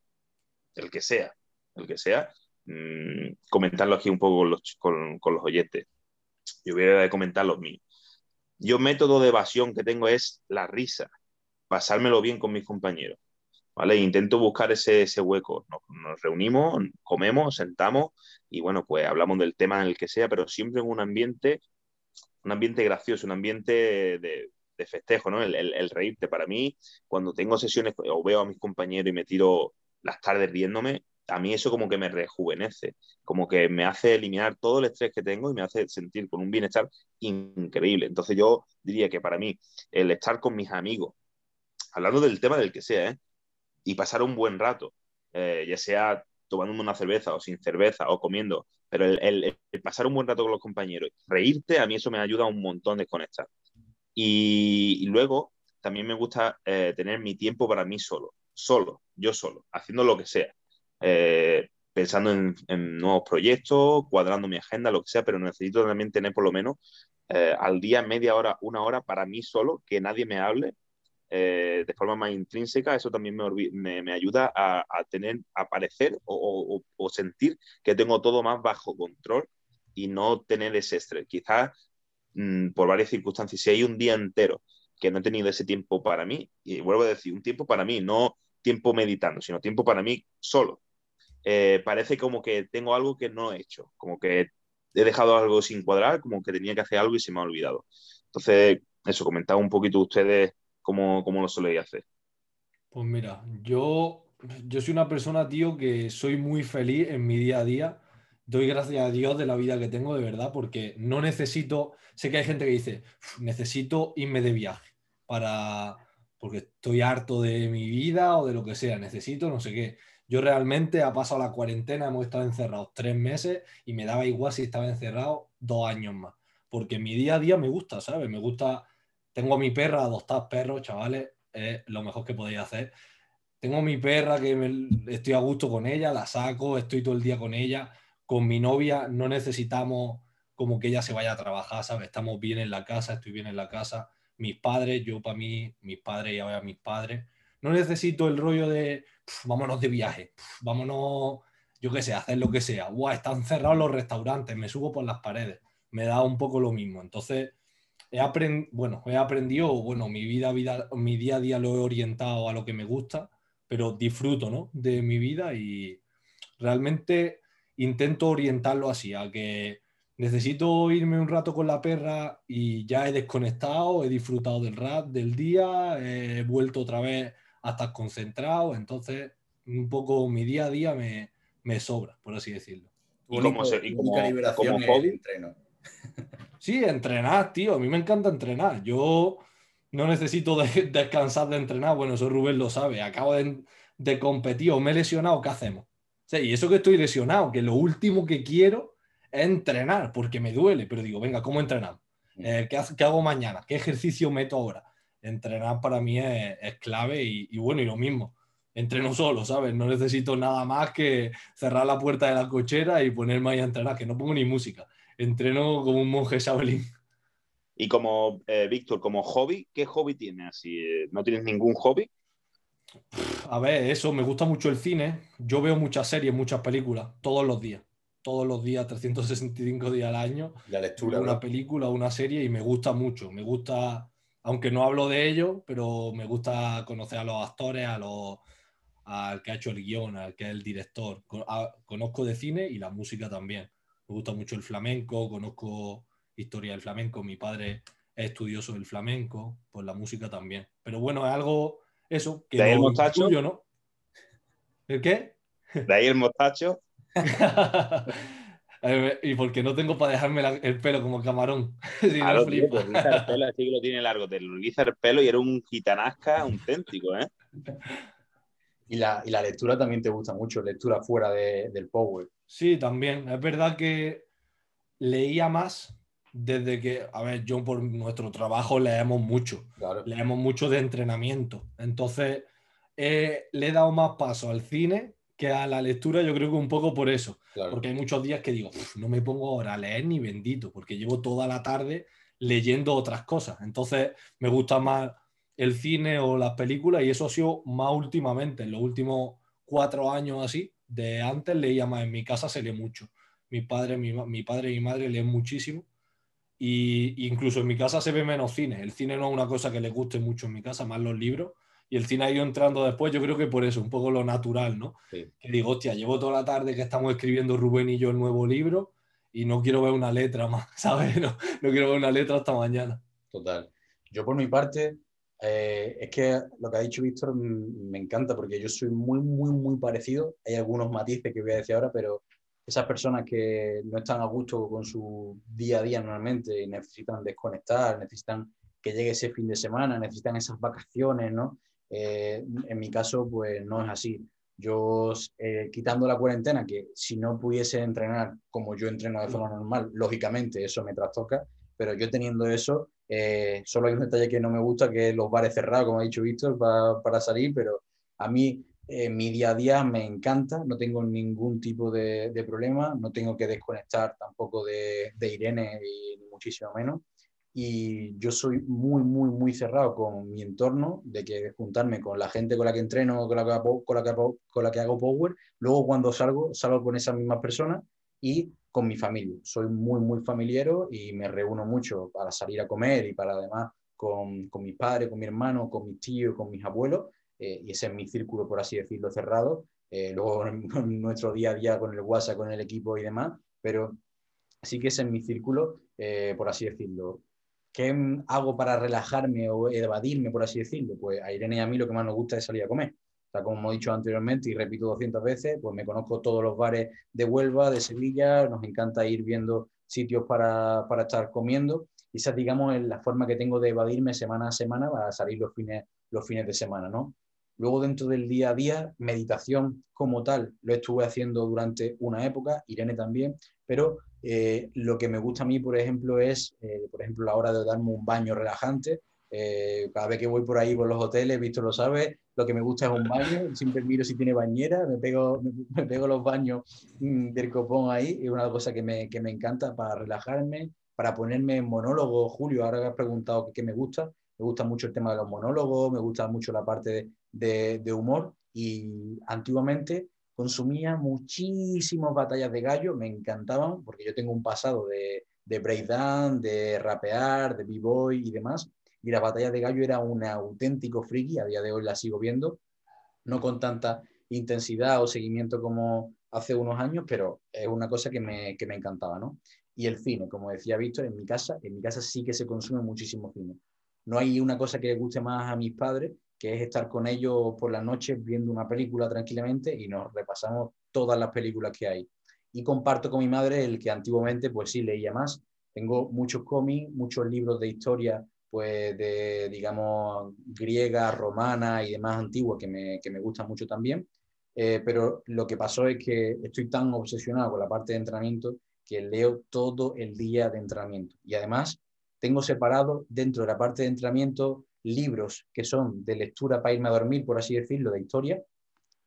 el que sea, el que sea, mmm, comentarlo aquí un poco con los, con, con los oyentes. Yo voy a comentar los míos. Yo método de evasión que tengo es la risa, pasármelo bien con mis compañeros. ¿Vale? Intento buscar ese, ese hueco. Nos, reunimos, comemos, sentamos y bueno, pues hablamos del tema en el que sea, pero siempre en un ambiente, un ambiente gracioso, un ambiente de, de festejo, ¿no? El, reírte. Para mí, cuando tengo sesiones o veo a mis compañeros y me tiro las tardes riéndome, a mí eso como que me rejuvenece, como que me hace eliminar todo el estrés que tengo y me hace sentir con un bienestar increíble. Entonces yo diría que para mí el estar con mis amigos, hablando del tema del que sea, ¿eh? y pasar un buen rato, eh, ya sea tomándome una cerveza o sin cerveza o comiendo, pero el, pasar un buen rato con los compañeros, reírte, a mí eso me ayuda un montón a desconectar. Y, y luego también me gusta eh, tener mi tiempo para mí solo, solo, yo solo, haciendo lo que sea. Eh, pensando en, nuevos proyectos, cuadrando mi agenda, lo que sea, pero necesito también tener por lo menos eh, al día media hora, una hora para mí solo, que nadie me hable eh, de forma más intrínseca, eso también me, me, ayuda a, tener, a parecer o, sentir que tengo todo más bajo control y no tener ese estrés. Quizás mmm, por varias circunstancias, si hay un día entero que no he tenido ese tiempo para mí, y vuelvo a decir, un tiempo para mí, no tiempo meditando, sino tiempo para mí solo. Eh, parece como que tengo algo que no he hecho, como que he dejado algo sin cuadrar, como que tenía que hacer algo y se me ha olvidado. Entonces, eso, comentaba un poquito ustedes cómo, cómo lo soléis hacer. Pues mira, yo, yo soy una persona, tío, que soy muy feliz en mi día a día. Doy gracias a Dios de la vida que tengo, de verdad, porque no necesito, sé que hay gente que dice, necesito irme de viaje para, porque estoy harto de mi vida o de lo que sea, necesito no sé qué. Yo realmente ha pasado la cuarentena, hemos estado encerrados tres meses y me daba igual si estaba encerrado dos años más, porque mi día a día me gusta, ¿sabes? Me gusta, tengo a mi perra, adoptar perros, chavales, es lo mejor que podéis hacer. Tengo mi perra que me, estoy a gusto con ella, la saco, estoy todo el día con ella. Con mi novia no necesitamos como que ella se vaya a trabajar, ¿sabes? Estamos bien en la casa, estoy bien en la casa. Mis padres, yo para mí, mis padres y ahora mis padres no necesito el rollo de pff, vámonos de viaje, pff, vámonos, yo qué sé, hacer lo que sea. Buah, están cerrados los restaurantes, me subo por las paredes. Me da un poco lo mismo. Entonces, he, aprend bueno, he aprendido, bueno, mi vida, vida, mi día a día lo he orientado a lo que me gusta, pero disfruto, ¿no? De mi vida y realmente intento orientarlo así, a que necesito irme un rato con la perra y ya he desconectado, he disfrutado del rap del día, he vuelto otra vez a estar concentrado, entonces un poco mi día a día me, me sobra, por así decirlo. ¿Y como, y como, como hobby? Entreno. Sí, entrenar, tío, a mí me encanta entrenar. Yo no necesito de, descansar de entrenar, bueno, eso Rubén lo sabe, acabo de, de competir o me he lesionado, ¿qué hacemos? O sea, y eso que estoy lesionado, que lo último que quiero es entrenar, porque me duele, pero digo, venga, ¿cómo entrenar? Eh, ¿qué, ¿qué, hago mañana? ¿Qué ejercicio meto ahora? Entrenar para mí es, es clave y, y, bueno, y lo mismo, entreno solo, ¿sabes? No necesito nada más que cerrar la puerta de la cochera y ponerme ahí a entrenar, que no pongo ni música, entreno como un monje Shaolin. Y como, eh, Víctor, como hobby, ¿qué hobby tienes? Si no tienes ningún hobby. A ver, eso, me gusta mucho el cine. Yo veo muchas series, muchas películas, todos los días. Todos los días, 365 días al año. La lectura. Una ¿no? película, una serie y me gusta mucho. Me gusta aunque no hablo de ello, pero me gusta conocer a los actores, a los, al que ha hecho el guion, al que es el director. Conozco de cine y la música también. Me gusta mucho el flamenco, conozco historia del flamenco. Mi padre es estudioso del flamenco, pues la música también. Pero bueno, es algo, eso, que ¿De ahí el mostacho? Tuyo, ¿no? ¿El qué? De ahí el mostacho. y porque no tengo para dejarme la, el pelo como camarón. si claro, no tío, pues el pelo así que lo tiene largo, te lo riza el pelo y era un gitanasca auténtico, ¿eh? Y la, y la, lectura también te gusta mucho, lectura fuera de, del Power. Sí, también. Es verdad que leía más desde que, a ver, yo por nuestro trabajo leemos mucho. Claro. Leemos mucho de entrenamiento. Entonces, eh, le he dado más paso al cine que a la lectura, yo creo que un poco por eso. Porque hay muchos días que digo, no me pongo ahora a leer ni bendito, porque llevo toda la tarde leyendo otras cosas. Entonces me gusta más el cine o las películas y eso ha sido más últimamente, en los últimos cuatro años así. De antes leía más, en mi casa se lee mucho. Mi padre, mi, mi padre y mi madre leen muchísimo. Y incluso en mi casa se ve menos cine. El cine no es una cosa que le guste mucho en mi casa, más los libros. Y el cine ha ido entrando después, yo creo que por eso, un poco lo natural, ¿no? Que digo, hostia, llevo toda la tarde que estamos escribiendo Rubén y yo el nuevo libro y no quiero ver una letra más, ¿sabes? No, no quiero ver una letra hasta mañana. Total. Yo por mi parte, eh, es que lo que ha dicho Víctor me encanta porque yo soy muy, muy, muy parecido. Hay algunos matices que voy a decir ahora, pero esas personas que no están a gusto con su día a día normalmente y necesitan desconectar, necesitan que llegue ese fin de semana, necesitan esas vacaciones, ¿no? Eh, en mi caso, pues no es así. Yo, eh, quitando la cuarentena, que si no pudiese entrenar como yo entreno de forma normal, lógicamente eso me trastoca, pero yo teniendo eso, eh, solo hay un detalle que no me gusta, que es los bares cerrados, como ha dicho Víctor, para, para salir, pero a mí mi día a día me encanta, no tengo ningún tipo de, de problema, no tengo que desconectar tampoco de, de Irene y muchísimo menos y yo soy muy, muy, muy cerrado con mi entorno, de que juntarme con la gente con la que entreno, con la que, con la que, con la que hago power, luego cuando salgo, salgo con esas mismas personas y con mi familia. Soy muy, muy familiero y me reúno mucho para salir a comer y para además con, con mis padres, con mi hermano, con mis tíos, con mis abuelos, eh, y ese es mi círculo, por así decirlo, cerrado. Eh, luego en, nuestro día a día con el WhatsApp, con el equipo y demás, pero sí que ese es mi círculo, eh, por así decirlo. ¿Qué hago para relajarme o evadirme, por así decirlo? Pues a Irene y a mí lo que más nos gusta es salir a comer. O sea, como hemos dicho anteriormente y repito 200 veces, pues me conozco todos los bares de Huelva, de Sevilla, nos encanta ir viendo sitios para, para estar comiendo. Y esa, digamos, es la forma que tengo de evadirme semana a semana para salir los fines, los fines de semana, ¿no? Luego, dentro del día a día, meditación como tal, lo estuve haciendo durante una época, Irene también, pero eh, lo que me gusta a mí, por ejemplo, es, eh, por ejemplo, la hora de darme un baño relajante. Eh, cada vez que voy por ahí por los hoteles, Víctor lo sabe, lo que me gusta es un baño. Siempre miro si tiene bañera, me pego, me, pego los baños mm, del copón ahí. Es una cosa que me, que me encanta para relajarme, para ponerme en monólogo. Julio, ahora que has preguntado qué me gusta, me gusta mucho el tema de los monólogos, me gusta mucho la parte de humor. Y antiguamente consumía muchísimas batallas de gallo, me encantaban, porque yo tengo un pasado de, de breakdance, de rapear, de b-boy y demás, y la batalla de gallo era un auténtico friki, a día de hoy la sigo viendo, no con tanta intensidad o seguimiento como hace unos años, pero es una cosa que me, que me encantaba, ¿no? Y el cine, como decía Víctor, en mi casa, en mi casa sí que se consume muchísimo cine. No hay una cosa que le guste más a mis padres que es estar con ellos por las noches viendo una película tranquilamente y nos repasamos todas las películas que hay. Y comparto con mi madre el que antiguamente pues sí leía más. Tengo muchos cómics, muchos libros de historia pues de, digamos, griega, romana y demás antiguas que me, que me gustan mucho también. Eh, pero lo que pasó es que estoy tan obsesionado con la parte de entrenamiento que leo todo el día de entrenamiento. Y además tengo separado dentro de la parte de entrenamiento libros que son de lectura para irme a dormir, por así decirlo, de historia,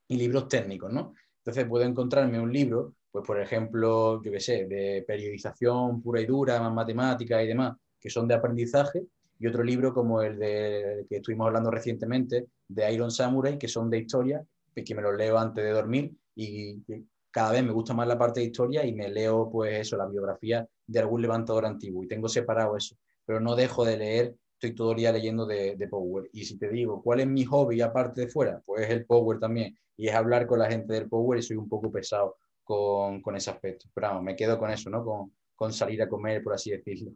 y libros técnicos, ¿no? Entonces puedo encontrarme un libro, pues por ejemplo, yo qué sé, de periodización pura y dura, más matemática y demás, que son de aprendizaje, y otro libro como el de que estuvimos hablando recientemente, de Iron Samurai, que son de historia, que me los leo antes de dormir y cada vez me gusta más la parte de historia y me leo pues eso, la biografía de algún levantador antiguo y tengo separado eso, pero no dejo de leer estoy todo el día leyendo de, Power. Y si te digo, ¿cuál es mi hobby aparte de fuera? Pues es el Power también. Y es hablar con la gente del Power y soy un poco pesado con, con ese aspecto. Pero vamos, me quedo con eso, ¿no? Con, con, salir a comer, por así decirlo.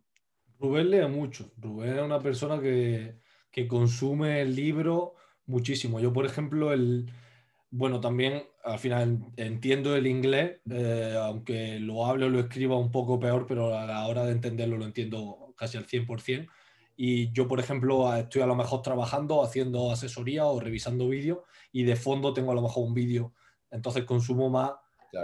Rubén lee mucho. Rubén es una persona que, que consume el libro muchísimo. Yo, por ejemplo, el, bueno, también al final entiendo el inglés, eh, aunque lo hable o lo escriba un poco peor, pero a la hora de entenderlo lo entiendo casi al 100%. Y yo, por ejemplo, estoy a lo mejor trabajando, haciendo asesoría o revisando vídeos y de fondo tengo a lo mejor un vídeo. Entonces consumo más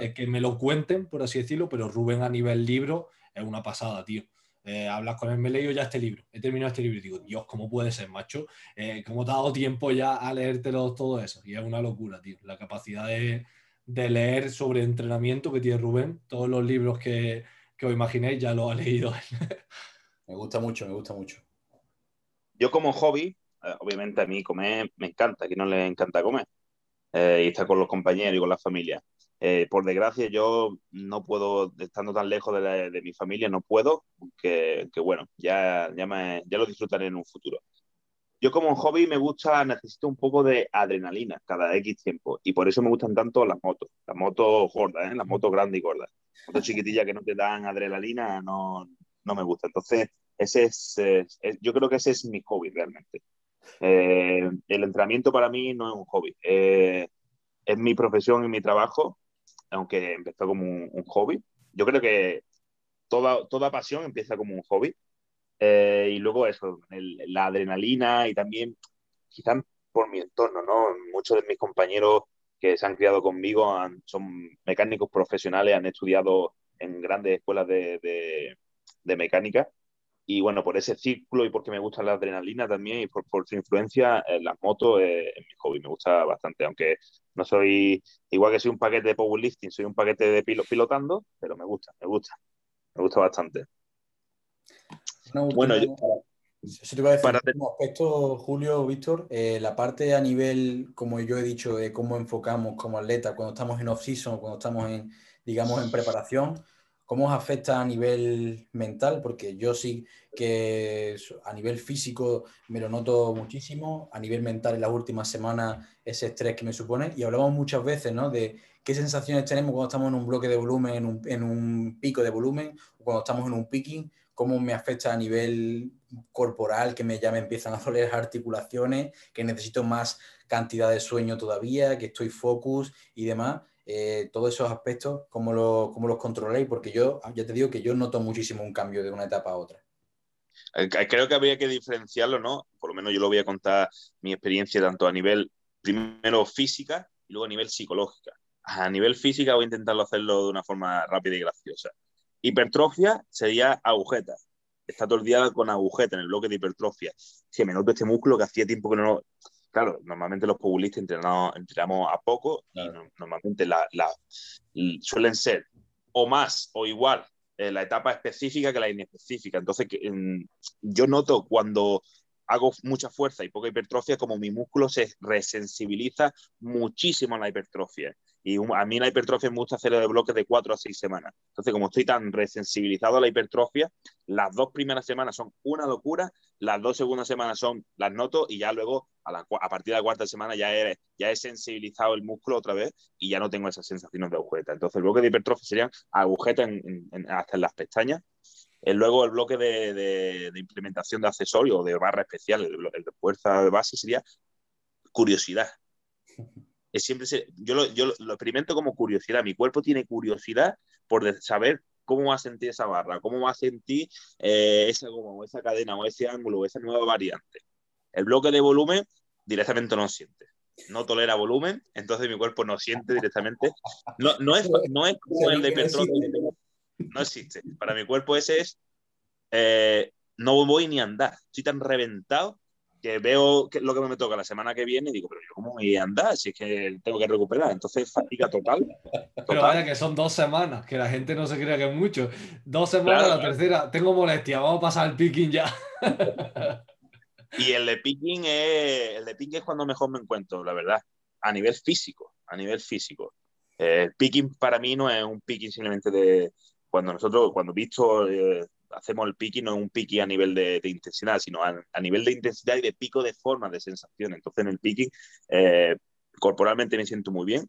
eh, que me lo cuenten, por así decirlo, pero Rubén a nivel libro es una pasada, tío. Eh, hablas con él, me he leído ya este libro, he terminado este libro y digo, Dios, ¿cómo puede ser, macho? Eh, ¿Cómo te ha dado tiempo ya a leértelo todo eso? Y es una locura, tío. La capacidad de, de leer sobre entrenamiento que tiene Rubén. Todos los libros que, que os imaginéis ya lo ha leído Me gusta mucho, me gusta mucho. Yo como hobby, eh, obviamente a mí comer me encanta, que no le encanta comer. Eh, y estar con los compañeros y con la familia. Eh, por desgracia, yo no puedo, estando tan lejos de, mi familia, no puedo, que, bueno, ya, ya, me, ya lo disfrutaré en un futuro. Yo como hobby me gusta, necesito un poco de adrenalina cada X tiempo y por eso me gustan tanto las motos, las motos gordas, ¿eh? las motos grandes y gordas. Motos chiquitillas que no te dan adrenalina no, no me gusta. Entonces, ese es, yo creo que ese es mi hobby realmente. Eh, el entrenamiento para mí no es un hobby, eh, es mi profesión y mi trabajo, aunque empezó como un, hobby. Yo creo que toda, toda pasión empieza como un hobby eh, y luego eso, la adrenalina y también quizás por mi entorno, ¿no? Muchos de mis compañeros que se han criado conmigo son mecánicos profesionales, han estudiado en grandes escuelas de, de, mecánica y bueno, por ese círculo y porque me gusta la adrenalina también y por, su influencia, en las motos es, mi hobby, me gusta bastante, aunque no soy, igual que soy un paquete de powerlifting, soy un paquete de pilotando, pero me gusta, me gusta, me gusta bastante. Bueno, yo, te iba a decir, para como aspecto, Julio, Víctor, eh, la parte a nivel, como yo he dicho, de cómo enfocamos como atleta cuando estamos en off-season, cuando estamos en, digamos, en preparación, ¿cómo os afecta a nivel mental? Porque yo sí que a nivel físico me lo noto muchísimo, a nivel mental en las últimas semanas ese estrés que me supone, y hablamos muchas veces, ¿no? De qué sensaciones tenemos cuando estamos en un bloque de volumen, en un, en un pico de volumen, o cuando estamos en un picking, cómo me afecta a nivel corporal, que me, ya me empiezan a doler las articulaciones, que necesito más cantidad de sueño todavía, que estoy focus y demás. Eh, todos esos aspectos, ¿cómo, lo, ¿cómo los controláis? Porque yo ya te digo que yo noto muchísimo un cambio de una etapa a otra. Eh, creo que habría que diferenciarlo, ¿no? Por lo menos yo lo voy a contar mi experiencia tanto a nivel, primero física y luego a nivel psicológica. A nivel física voy a intentarlo hacerlo de una forma rápida y graciosa. Hipertrofia sería agujeta. Está todo el día con agujeta en el bloque de hipertrofia. Si me noto este músculo que hacía tiempo que no. Claro, normalmente los populistas entrenamos, entrenamos a poco y normalmente la, suelen ser o más o igual eh, la etapa específica que la inespecífica. Entonces, yo noto cuando hago mucha fuerza y poca hipertrofia, como mi músculo se resensibiliza muchísimo a la hipertrofia. Y a mí la hipertrofia me gusta hacer de bloques de cuatro a seis semanas. Entonces, como estoy tan resensibilizado a la hipertrofia, las dos primeras semanas son una locura, las dos segundas semanas son las noto y ya luego, a, partir de la cuarta semana, ya he, ya he sensibilizado el músculo otra vez y ya no tengo esas sensaciones de agujeta. Entonces, el bloque de hipertrofia serían agujetas hasta en las pestañas. Y luego, el bloque de, implementación de accesorios o de barra especial, el de fuerza de base, sería curiosidad es siempre yo, lo, yo lo experimento como curiosidad. Mi cuerpo tiene curiosidad por saber cómo va a sentir esa barra, cómo va a sentir eh, esa o esa cadena, o ese ángulo, o esa nueva variante. El bloque de volumen directamente no siente. No tolera volumen, entonces mi cuerpo no siente directamente. No, no, es, no es como el de. No existe. Para mi cuerpo ese es, eh, no voy ni a andar. Estoy tan reventado que veo lo que me toca la semana que viene y digo, pero yo cómo voy a andar si es que tengo que recuperar. Entonces, fatiga total. Pero vaya que son dos semanas, que la gente no se crea que es mucho. Dos semanas, la tercera, tengo molestia, vamos a pasar al picking ya. y el de picking es, el de picking es cuando mejor me encuentro, la verdad, a nivel físico, a nivel físico. el picking para mí no es un picking simplemente de cuando nosotros, cuando visto eh, hacemos el piqui no es un piqui a nivel de, intensidad, sino a, nivel de intensidad y de pico de forma, de sensación. Entonces en el picking eh, corporalmente me siento muy bien,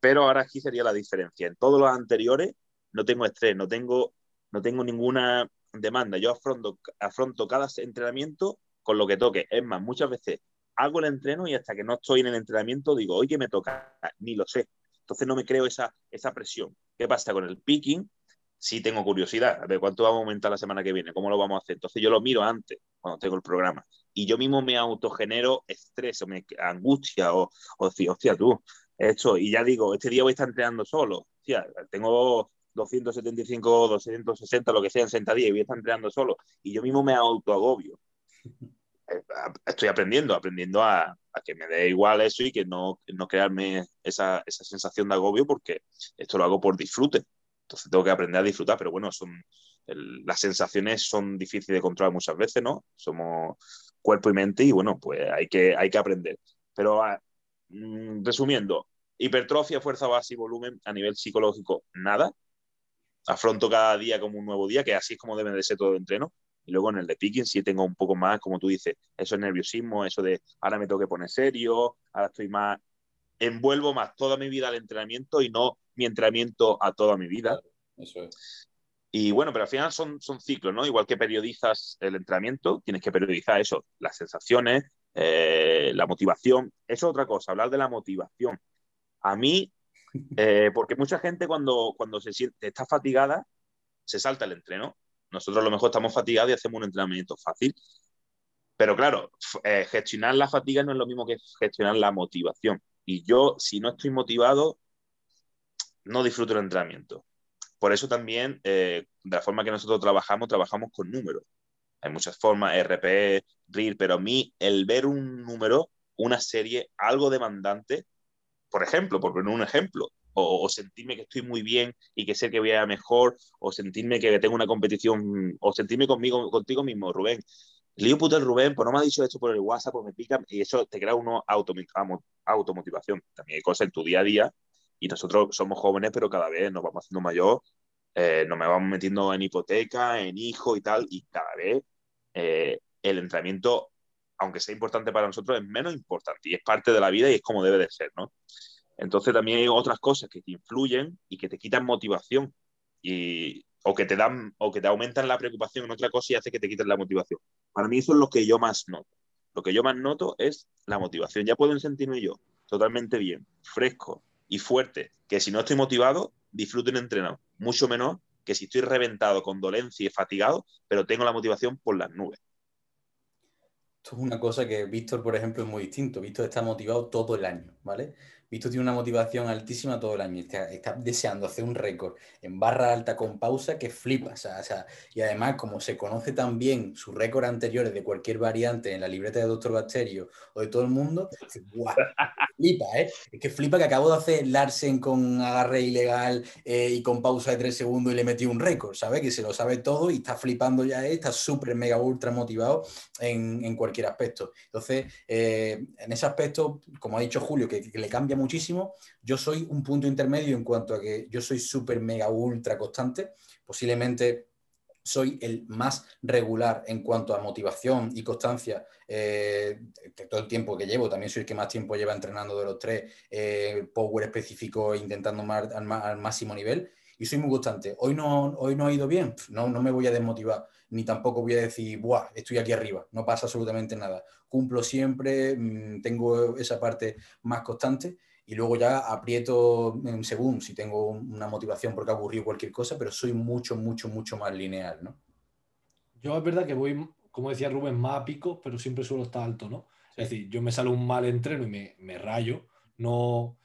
pero ahora aquí sería la diferencia. En todos los anteriores no tengo estrés, no tengo, no tengo ninguna demanda. Yo afronto, afronto cada entrenamiento con lo que toque. Es más, muchas veces hago el entreno y hasta que no estoy en el entrenamiento digo, oye, me toca, ni lo sé. Entonces no me creo esa, esa presión. ¿Qué pasa con el picking? Sí tengo curiosidad, a ver cuánto vamos a aumentar la semana que viene, cómo lo vamos a hacer. Entonces yo lo miro antes, cuando tengo el programa. Y yo mismo me autogenero estrés o me angustia o, o decir, hostia, tú, esto, y ya digo, este día voy a estar entrenando solo. Hostia, tengo 275, 260, lo que sea en sentadilla y voy a estar entrenando solo. Y yo mismo me autoagobio. eh, estoy aprendiendo, aprendiendo a, que me dé igual eso y que no, no crearme esa, esa, sensación de agobio porque esto lo hago por disfrute. Entonces tengo que aprender a disfrutar, pero bueno, son, las sensaciones son difíciles de controlar muchas veces, ¿no? Somos cuerpo y mente y bueno, pues hay que, hay que aprender. Pero ah, mm, resumiendo, hipertrofia, fuerza base y volumen a nivel psicológico, nada. Afronto cada día como un nuevo día, que así es como debe de ser todo el entreno. Y luego en el de picking sí tengo un poco más, como tú dices, eso es nerviosismo, eso de ahora me tengo que poner serio, ahora estoy más, envuelvo más toda mi vida al entrenamiento y no mi entrenamiento a toda mi vida. Eso es. Y bueno, pero al final son, son ciclos, ¿no? Igual que periodizas el entrenamiento, tienes que periodizar eso, las sensaciones, eh, la motivación. Eso es otra cosa, hablar de la motivación. A mí, eh, porque mucha gente cuando, cuando se siente, está fatigada, se salta el entreno. Nosotros a lo mejor estamos fatigados y hacemos un entrenamiento fácil. Pero claro, eh, gestionar la fatiga no es lo mismo que gestionar la motivación. Y yo, si no estoy motivado, no disfruto el entrenamiento. Por eso también, eh, de la forma que nosotros trabajamos, trabajamos con números. Hay muchas formas, RPE, RIR, pero a mí el ver un número, una serie, algo demandante, por ejemplo, por poner un ejemplo, o, sentirme que estoy muy bien y que sé que voy a mejor, o sentirme que tengo una competición, o sentirme conmigo, contigo mismo, Rubén. Lío puto el Rubén, pues no me ha dicho esto por el WhatsApp, pues me pica, y eso te crea una automotivación. También hay cosas en tu día a día y nosotros somos jóvenes, pero cada vez nos vamos haciendo mayor, eh, nos vamos metiendo en hipoteca, en hijo y tal, y cada vez eh, el entrenamiento, aunque sea importante para nosotros, es menos importante y es parte de la vida y es como debe de ser, ¿no? Entonces también hay otras cosas que te influyen y que te quitan motivación y, o que te dan o que te aumentan la preocupación en otra cosa y hace que te quiten la motivación. Para mí eso es lo que yo más noto. Lo que yo más noto es la motivación. Ya puedo sentirme yo totalmente bien, fresco, y fuerte, que si no estoy motivado, disfruten entrenado. Mucho menos que si estoy reventado, con dolencia y fatigado, pero tengo la motivación por las nubes. Esto es una cosa que Víctor, por ejemplo, es muy distinto. Víctor está motivado todo el año, ¿vale? Víctor tiene una motivación altísima todo el año. Está, deseando hacer un récord en barra alta con pausa que flipa. O sea, y además, como se conoce también sus récords anteriores de cualquier variante en la libreta de Doctor Bacterio o de todo el mundo, flipa, ¿eh? Es que flipa que acabo de hacer Larsen con agarre ilegal eh, y con pausa de tres segundos y le metí un récord, ¿sabes? Que se lo sabe todo y está flipando ya, ¿eh? está súper, mega, ultra motivado en, en cualquier aspecto. Entonces, eh, en ese aspecto, como ha dicho Julio, que, que le cambia muchísimo. Yo soy un punto intermedio en cuanto a que yo soy súper, mega, ultra constante. Posiblemente soy el más regular en cuanto a motivación y constancia eh, todo el tiempo que llevo. También soy el que más tiempo lleva entrenando de los tres, eh, power específico, intentando más, al, máximo nivel. Y soy muy constante. Hoy no, hoy no ha ido bien, no, no me voy a desmotivar, ni tampoco voy a decir, Buah, estoy aquí arriba, no pasa absolutamente nada. Cumplo siempre, mm, tengo esa parte más constante y luego ya aprieto según si tengo una motivación porque ha ocurrido cualquier cosa, pero soy mucho, mucho, mucho más lineal, ¿no? Yo es verdad que voy, como decía Rubén, más a pico, pero siempre suelo estar alto, ¿no? Es decir, yo me sale un mal entreno y me, me rayo, no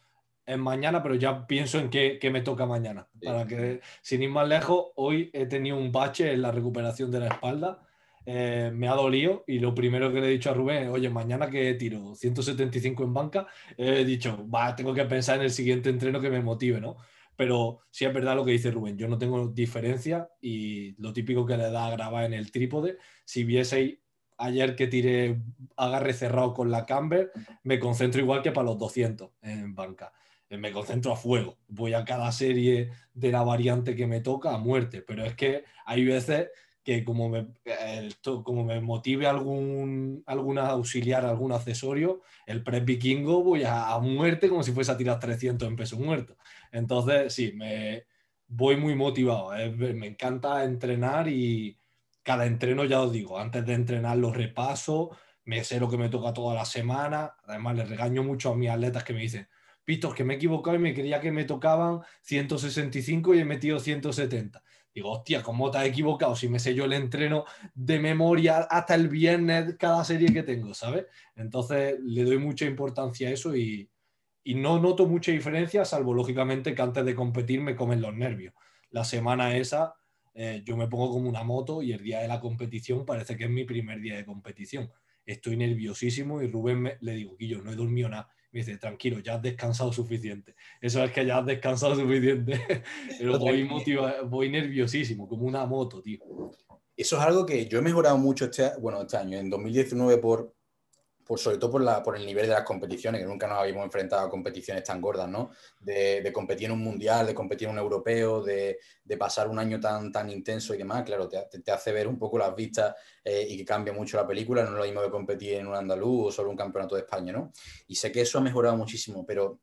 es mañana, pero ya pienso en qué, qué me toca mañana. Para que, sin ir más lejos, hoy he tenido un bache en la recuperación de la espalda eh, me ha dolido y lo primero que le he dicho a Rubén, oye, mañana que tiro 175 en banca, he dicho, va, tengo que pensar en el siguiente entreno que me motive, ¿no? Pero sí es verdad lo que dice Rubén, yo no tengo diferencia y lo típico que le da a grabar en el trípode, si vieseis ayer que tiré agarre cerrado con la Camber, me concentro igual que para los 200 en banca. Eh, me concentro a fuego, voy a cada serie de la variante que me toca a muerte, pero es que hay veces que como me, como me motive algún, alguna auxiliar, algún accesorio, el prep vikingo voy a, muerte como si fuese a tirar 300 en peso muerto. Entonces, sí, me voy muy motivado. Eh, me encanta entrenar y cada entreno, ya os digo, antes de entrenar los repaso, me sé lo que me toca toda la semana. Además, le regaño mucho a mis atletas que me dicen, Víctor, que me he equivocado y me creía que me tocaban 165 y he metido 170 Digo, hostia, ¿cómo te has equivocado? Si me sé yo el entreno de memoria hasta el viernes cada serie que tengo, ¿sabes? Entonces le doy mucha importancia a eso y, no noto mucha diferencia, salvo lógicamente que antes de competir me comen los nervios. La semana esa eh, yo me pongo como una moto y el día de la competición parece que es mi primer día de competición. estoy nerviosísimo y Rubén le digo, yo no he dormido nada. Me dice, tranquilo, ya has descansado suficiente. Eso es que ya has descansado suficiente. Pero voy, voy nerviosísimo, como una moto, tío. Eso es algo que yo he mejorado mucho este, bueno, este año. En 2019 por, por sobre todo por, la, por el nivel de las competiciones, que nunca nos habíamos enfrentado a competiciones tan gordas, ¿no? De, competir en un mundial, de competir en un europeo, de, pasar un año tan, tan intenso y demás, claro, te, hace ver un poco las vistas eh, y que cambia mucho la película, no es lo mismo de competir en un andaluz o solo un campeonato de España, ¿no? Y sé que eso ha mejorado muchísimo, pero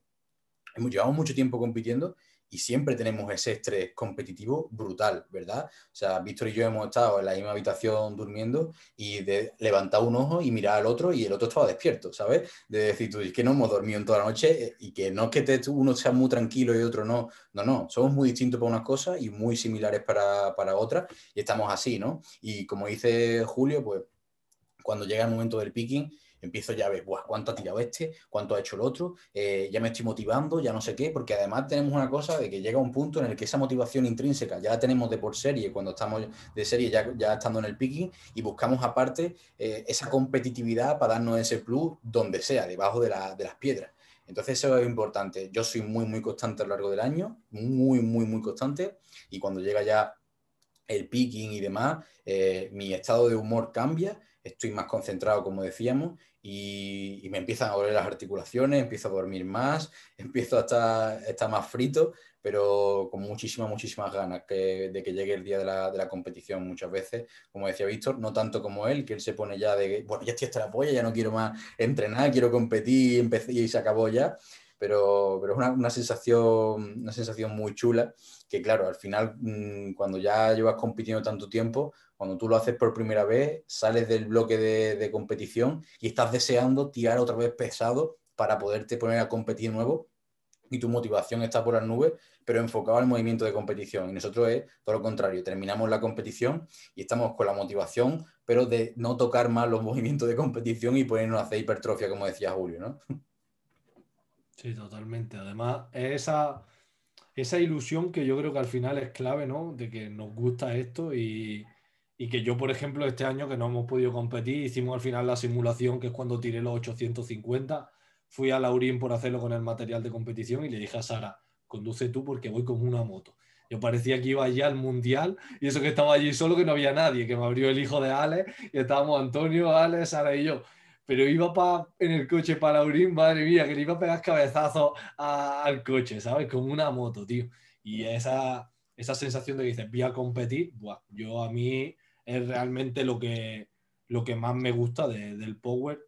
llevamos mucho tiempo compitiendo y siempre tenemos ese estrés competitivo brutal, ¿verdad? O sea, Víctor y yo hemos estado en la misma habitación durmiendo y de levantar un ojo y mirar al otro y el otro estaba despierto, ¿sabes? De decir, tú, es que no hemos dormido en toda la noche eh, y que no es que uno sea muy tranquilo y otro no, no, no, somos muy distintos para unas cosas y muy similares para, para otras y estamos así, ¿no? Y como dice Julio, pues cuando llega el momento del picking, empiezo ya a ver, ¿cuánto ha tirado este? ¿Cuánto ha hecho el otro? Eh, ya me estoy motivando, ya no sé qué, porque además tenemos una cosa de que llega un punto en el que esa motivación intrínseca ya la tenemos de por serie, cuando estamos de serie ya, ya estando en el picking, y buscamos aparte eh, esa competitividad para darnos ese plus donde sea, debajo de, de las piedras. Entonces eso es importante. Yo soy muy, muy constante a lo largo del año, muy, muy, muy constante, y cuando llega ya el picking y demás, eh, mi estado de humor cambia, estoy más concentrado, como decíamos, y, me empiezan a doler las articulaciones, empiezo a dormir más, empiezo a estar, más frito, pero con muchísimas, muchísimas ganas de que llegue el día de la, competición muchas veces, como decía Víctor, no tanto como él, que él se pone ya de, bueno, ya estoy hasta la polla, ya no quiero más entrenar, quiero competir, empecé y se acabó ya, pero, es una, una, sensación, una sensación muy chula, que claro, al final, mm, cuando ya llevas compitiendo tanto tiempo, cuando tú lo haces por primera vez, sales del bloque de, competición y estás deseando tirar otra vez pesado para poderte poner a competir nuevo y tu motivación está por las nubes, pero enfocado al movimiento de competición. Y nosotros es todo lo contrario, terminamos la competición y estamos con la motivación, pero de no tocar más los movimientos de competición y ponernos a hacer hipertrofia, como decía Julio, ¿no? Sí, totalmente. Además, esa, esa ilusión que yo creo que al final es clave, ¿no? De que nos gusta esto y, y que yo, por ejemplo, este año que no hemos podido competir, hicimos al final la simulación, que es cuando tiré los 850. Fui a Laurín por hacerlo con el material de competición y le dije a Sara, conduce tú porque voy con una moto. Yo parecía que iba allá al mundial y eso que estaba allí solo, que no había nadie, que me abrió el hijo de Ale y estábamos Antonio, Ale, Sara y yo. Pero iba pa, en el coche para Laurín, madre mía, que le iba a pegar cabezazos al coche, ¿sabes? Con una moto, tío. Y esa, esa sensación de que dices, voy a competir, buah, yo a mí es realmente lo que, lo que más me gusta del Power.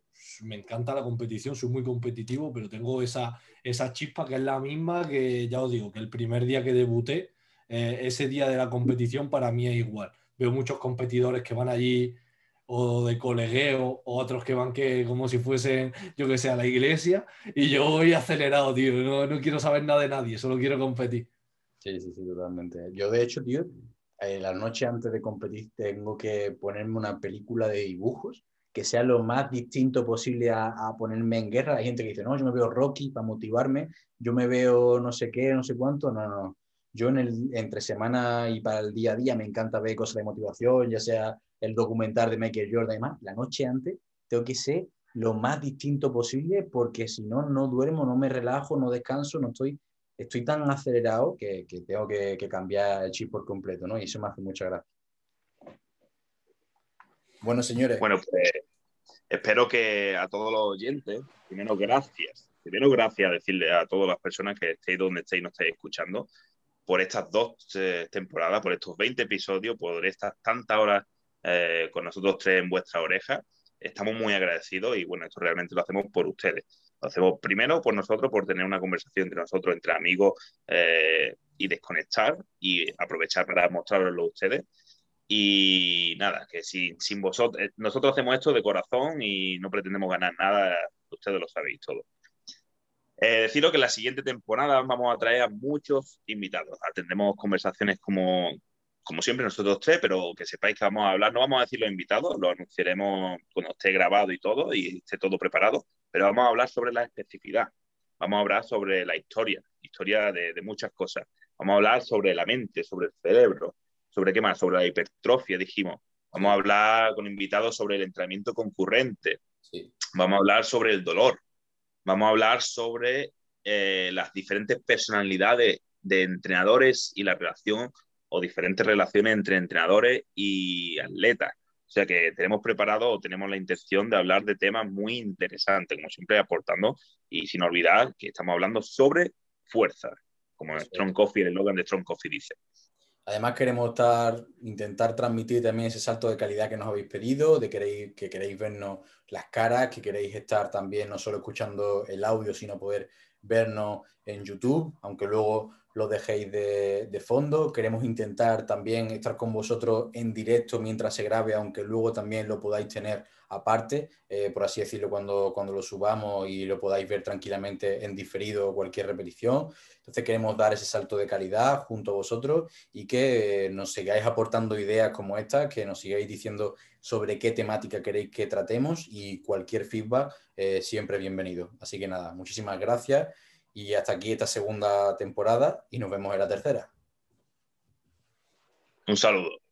Me encanta la competición, soy muy competitivo, pero tengo esa, esa chispa que es la misma que ya os digo, que el primer día que debuté, eh, ese día de la competición para mí es igual. Veo muchos competidores que van allí o de colegueo, o otros que van que como si fuesen, yo que sé, a la iglesia, y yo voy acelerado, tío, no, no quiero saber nada de nadie, solo quiero competir. Sí, sí, sí, totalmente. Yo de hecho, tío, eh, la noche antes de competir tengo que ponerme una película de dibujos que sea lo más distinto posible a, ponerme en guerra. Hay gente que dice, no, yo me veo Rocky para motivarme, yo me veo no sé qué, no sé cuánto. No, no, Yo en el, entre semana y para el día a día me encanta ver cosas de motivación, ya sea el documental de Michael Jordan y demás. La noche antes tengo que ser lo más distinto posible porque si no, no duermo, no me relajo, no descanso, no estoy estoy tan acelerado que, tengo que, cambiar el chip por completo, ¿no? Y eso me hace mucha gracia. Bueno, señores. Bueno, pues espero que a todos los oyentes, primero gracias, primero gracias decirle a todas las personas que estéis donde estéis y nos estéis escuchando por estas dos eh, temporadas, por estos 20 episodios, por estas tantas horas eh, con nosotros tres en vuestra oreja. Estamos muy agradecidos y bueno, esto realmente lo hacemos por ustedes. Lo hacemos primero por nosotros, por tener una conversación entre nosotros, entre amigos eh, y desconectar y aprovechar para mostrarlo a ustedes. Y nada, que sin, sin vosotros, eh, nosotros hacemos esto de corazón y no pretendemos ganar nada, ustedes lo sabéis todo. Eh, deciros que la siguiente temporada vamos a traer a muchos invitados. Atendemos conversaciones como, como siempre nosotros tres, pero que sepáis que vamos a hablar, no vamos a decir los invitados, lo anunciaremos cuando esté grabado y todo y esté todo preparado, pero vamos a hablar sobre la especificidad, vamos a hablar sobre la historia, historia de, muchas cosas, vamos a hablar sobre la mente, sobre el cerebro, sobre qué más, sobre la hipertrofia, dijimos, Vamos a hablar con invitados sobre el entrenamiento concurrente. Vamos a hablar sobre el dolor. Vamos a hablar sobre eh, las diferentes personalidades de entrenadores y la relación o diferentes relaciones entre entrenadores y atletas. O sea que tenemos preparado o tenemos la intención de hablar de temas muy interesantes, como siempre aportando, y sin olvidar que estamos hablando sobre fuerza, como Strong Coffee, el eslogan de Strong Coffee dice. Además queremos estar, intentar transmitir también ese salto de calidad que nos habéis pedido, de queréis, que queréis vernos las caras, que queréis estar también no solo escuchando el audio, sino poder vernos en YouTube, aunque luego lo dejéis de, fondo. Queremos intentar también estar con vosotros en directo mientras se grabe, aunque luego también lo podáis tener aparte, eh, por así decirlo, cuando, cuando lo subamos y lo podáis ver tranquilamente en diferido o cualquier repetición. Entonces queremos dar ese salto de calidad junto a vosotros y que nos sigáis aportando ideas como esta, que nos sigáis diciendo sobre qué temática queréis que tratemos y cualquier feedback eh, siempre bienvenido. Así que nada, muchísimas gracias y hasta aquí esta segunda temporada y nos vemos en la tercera. Un saludo.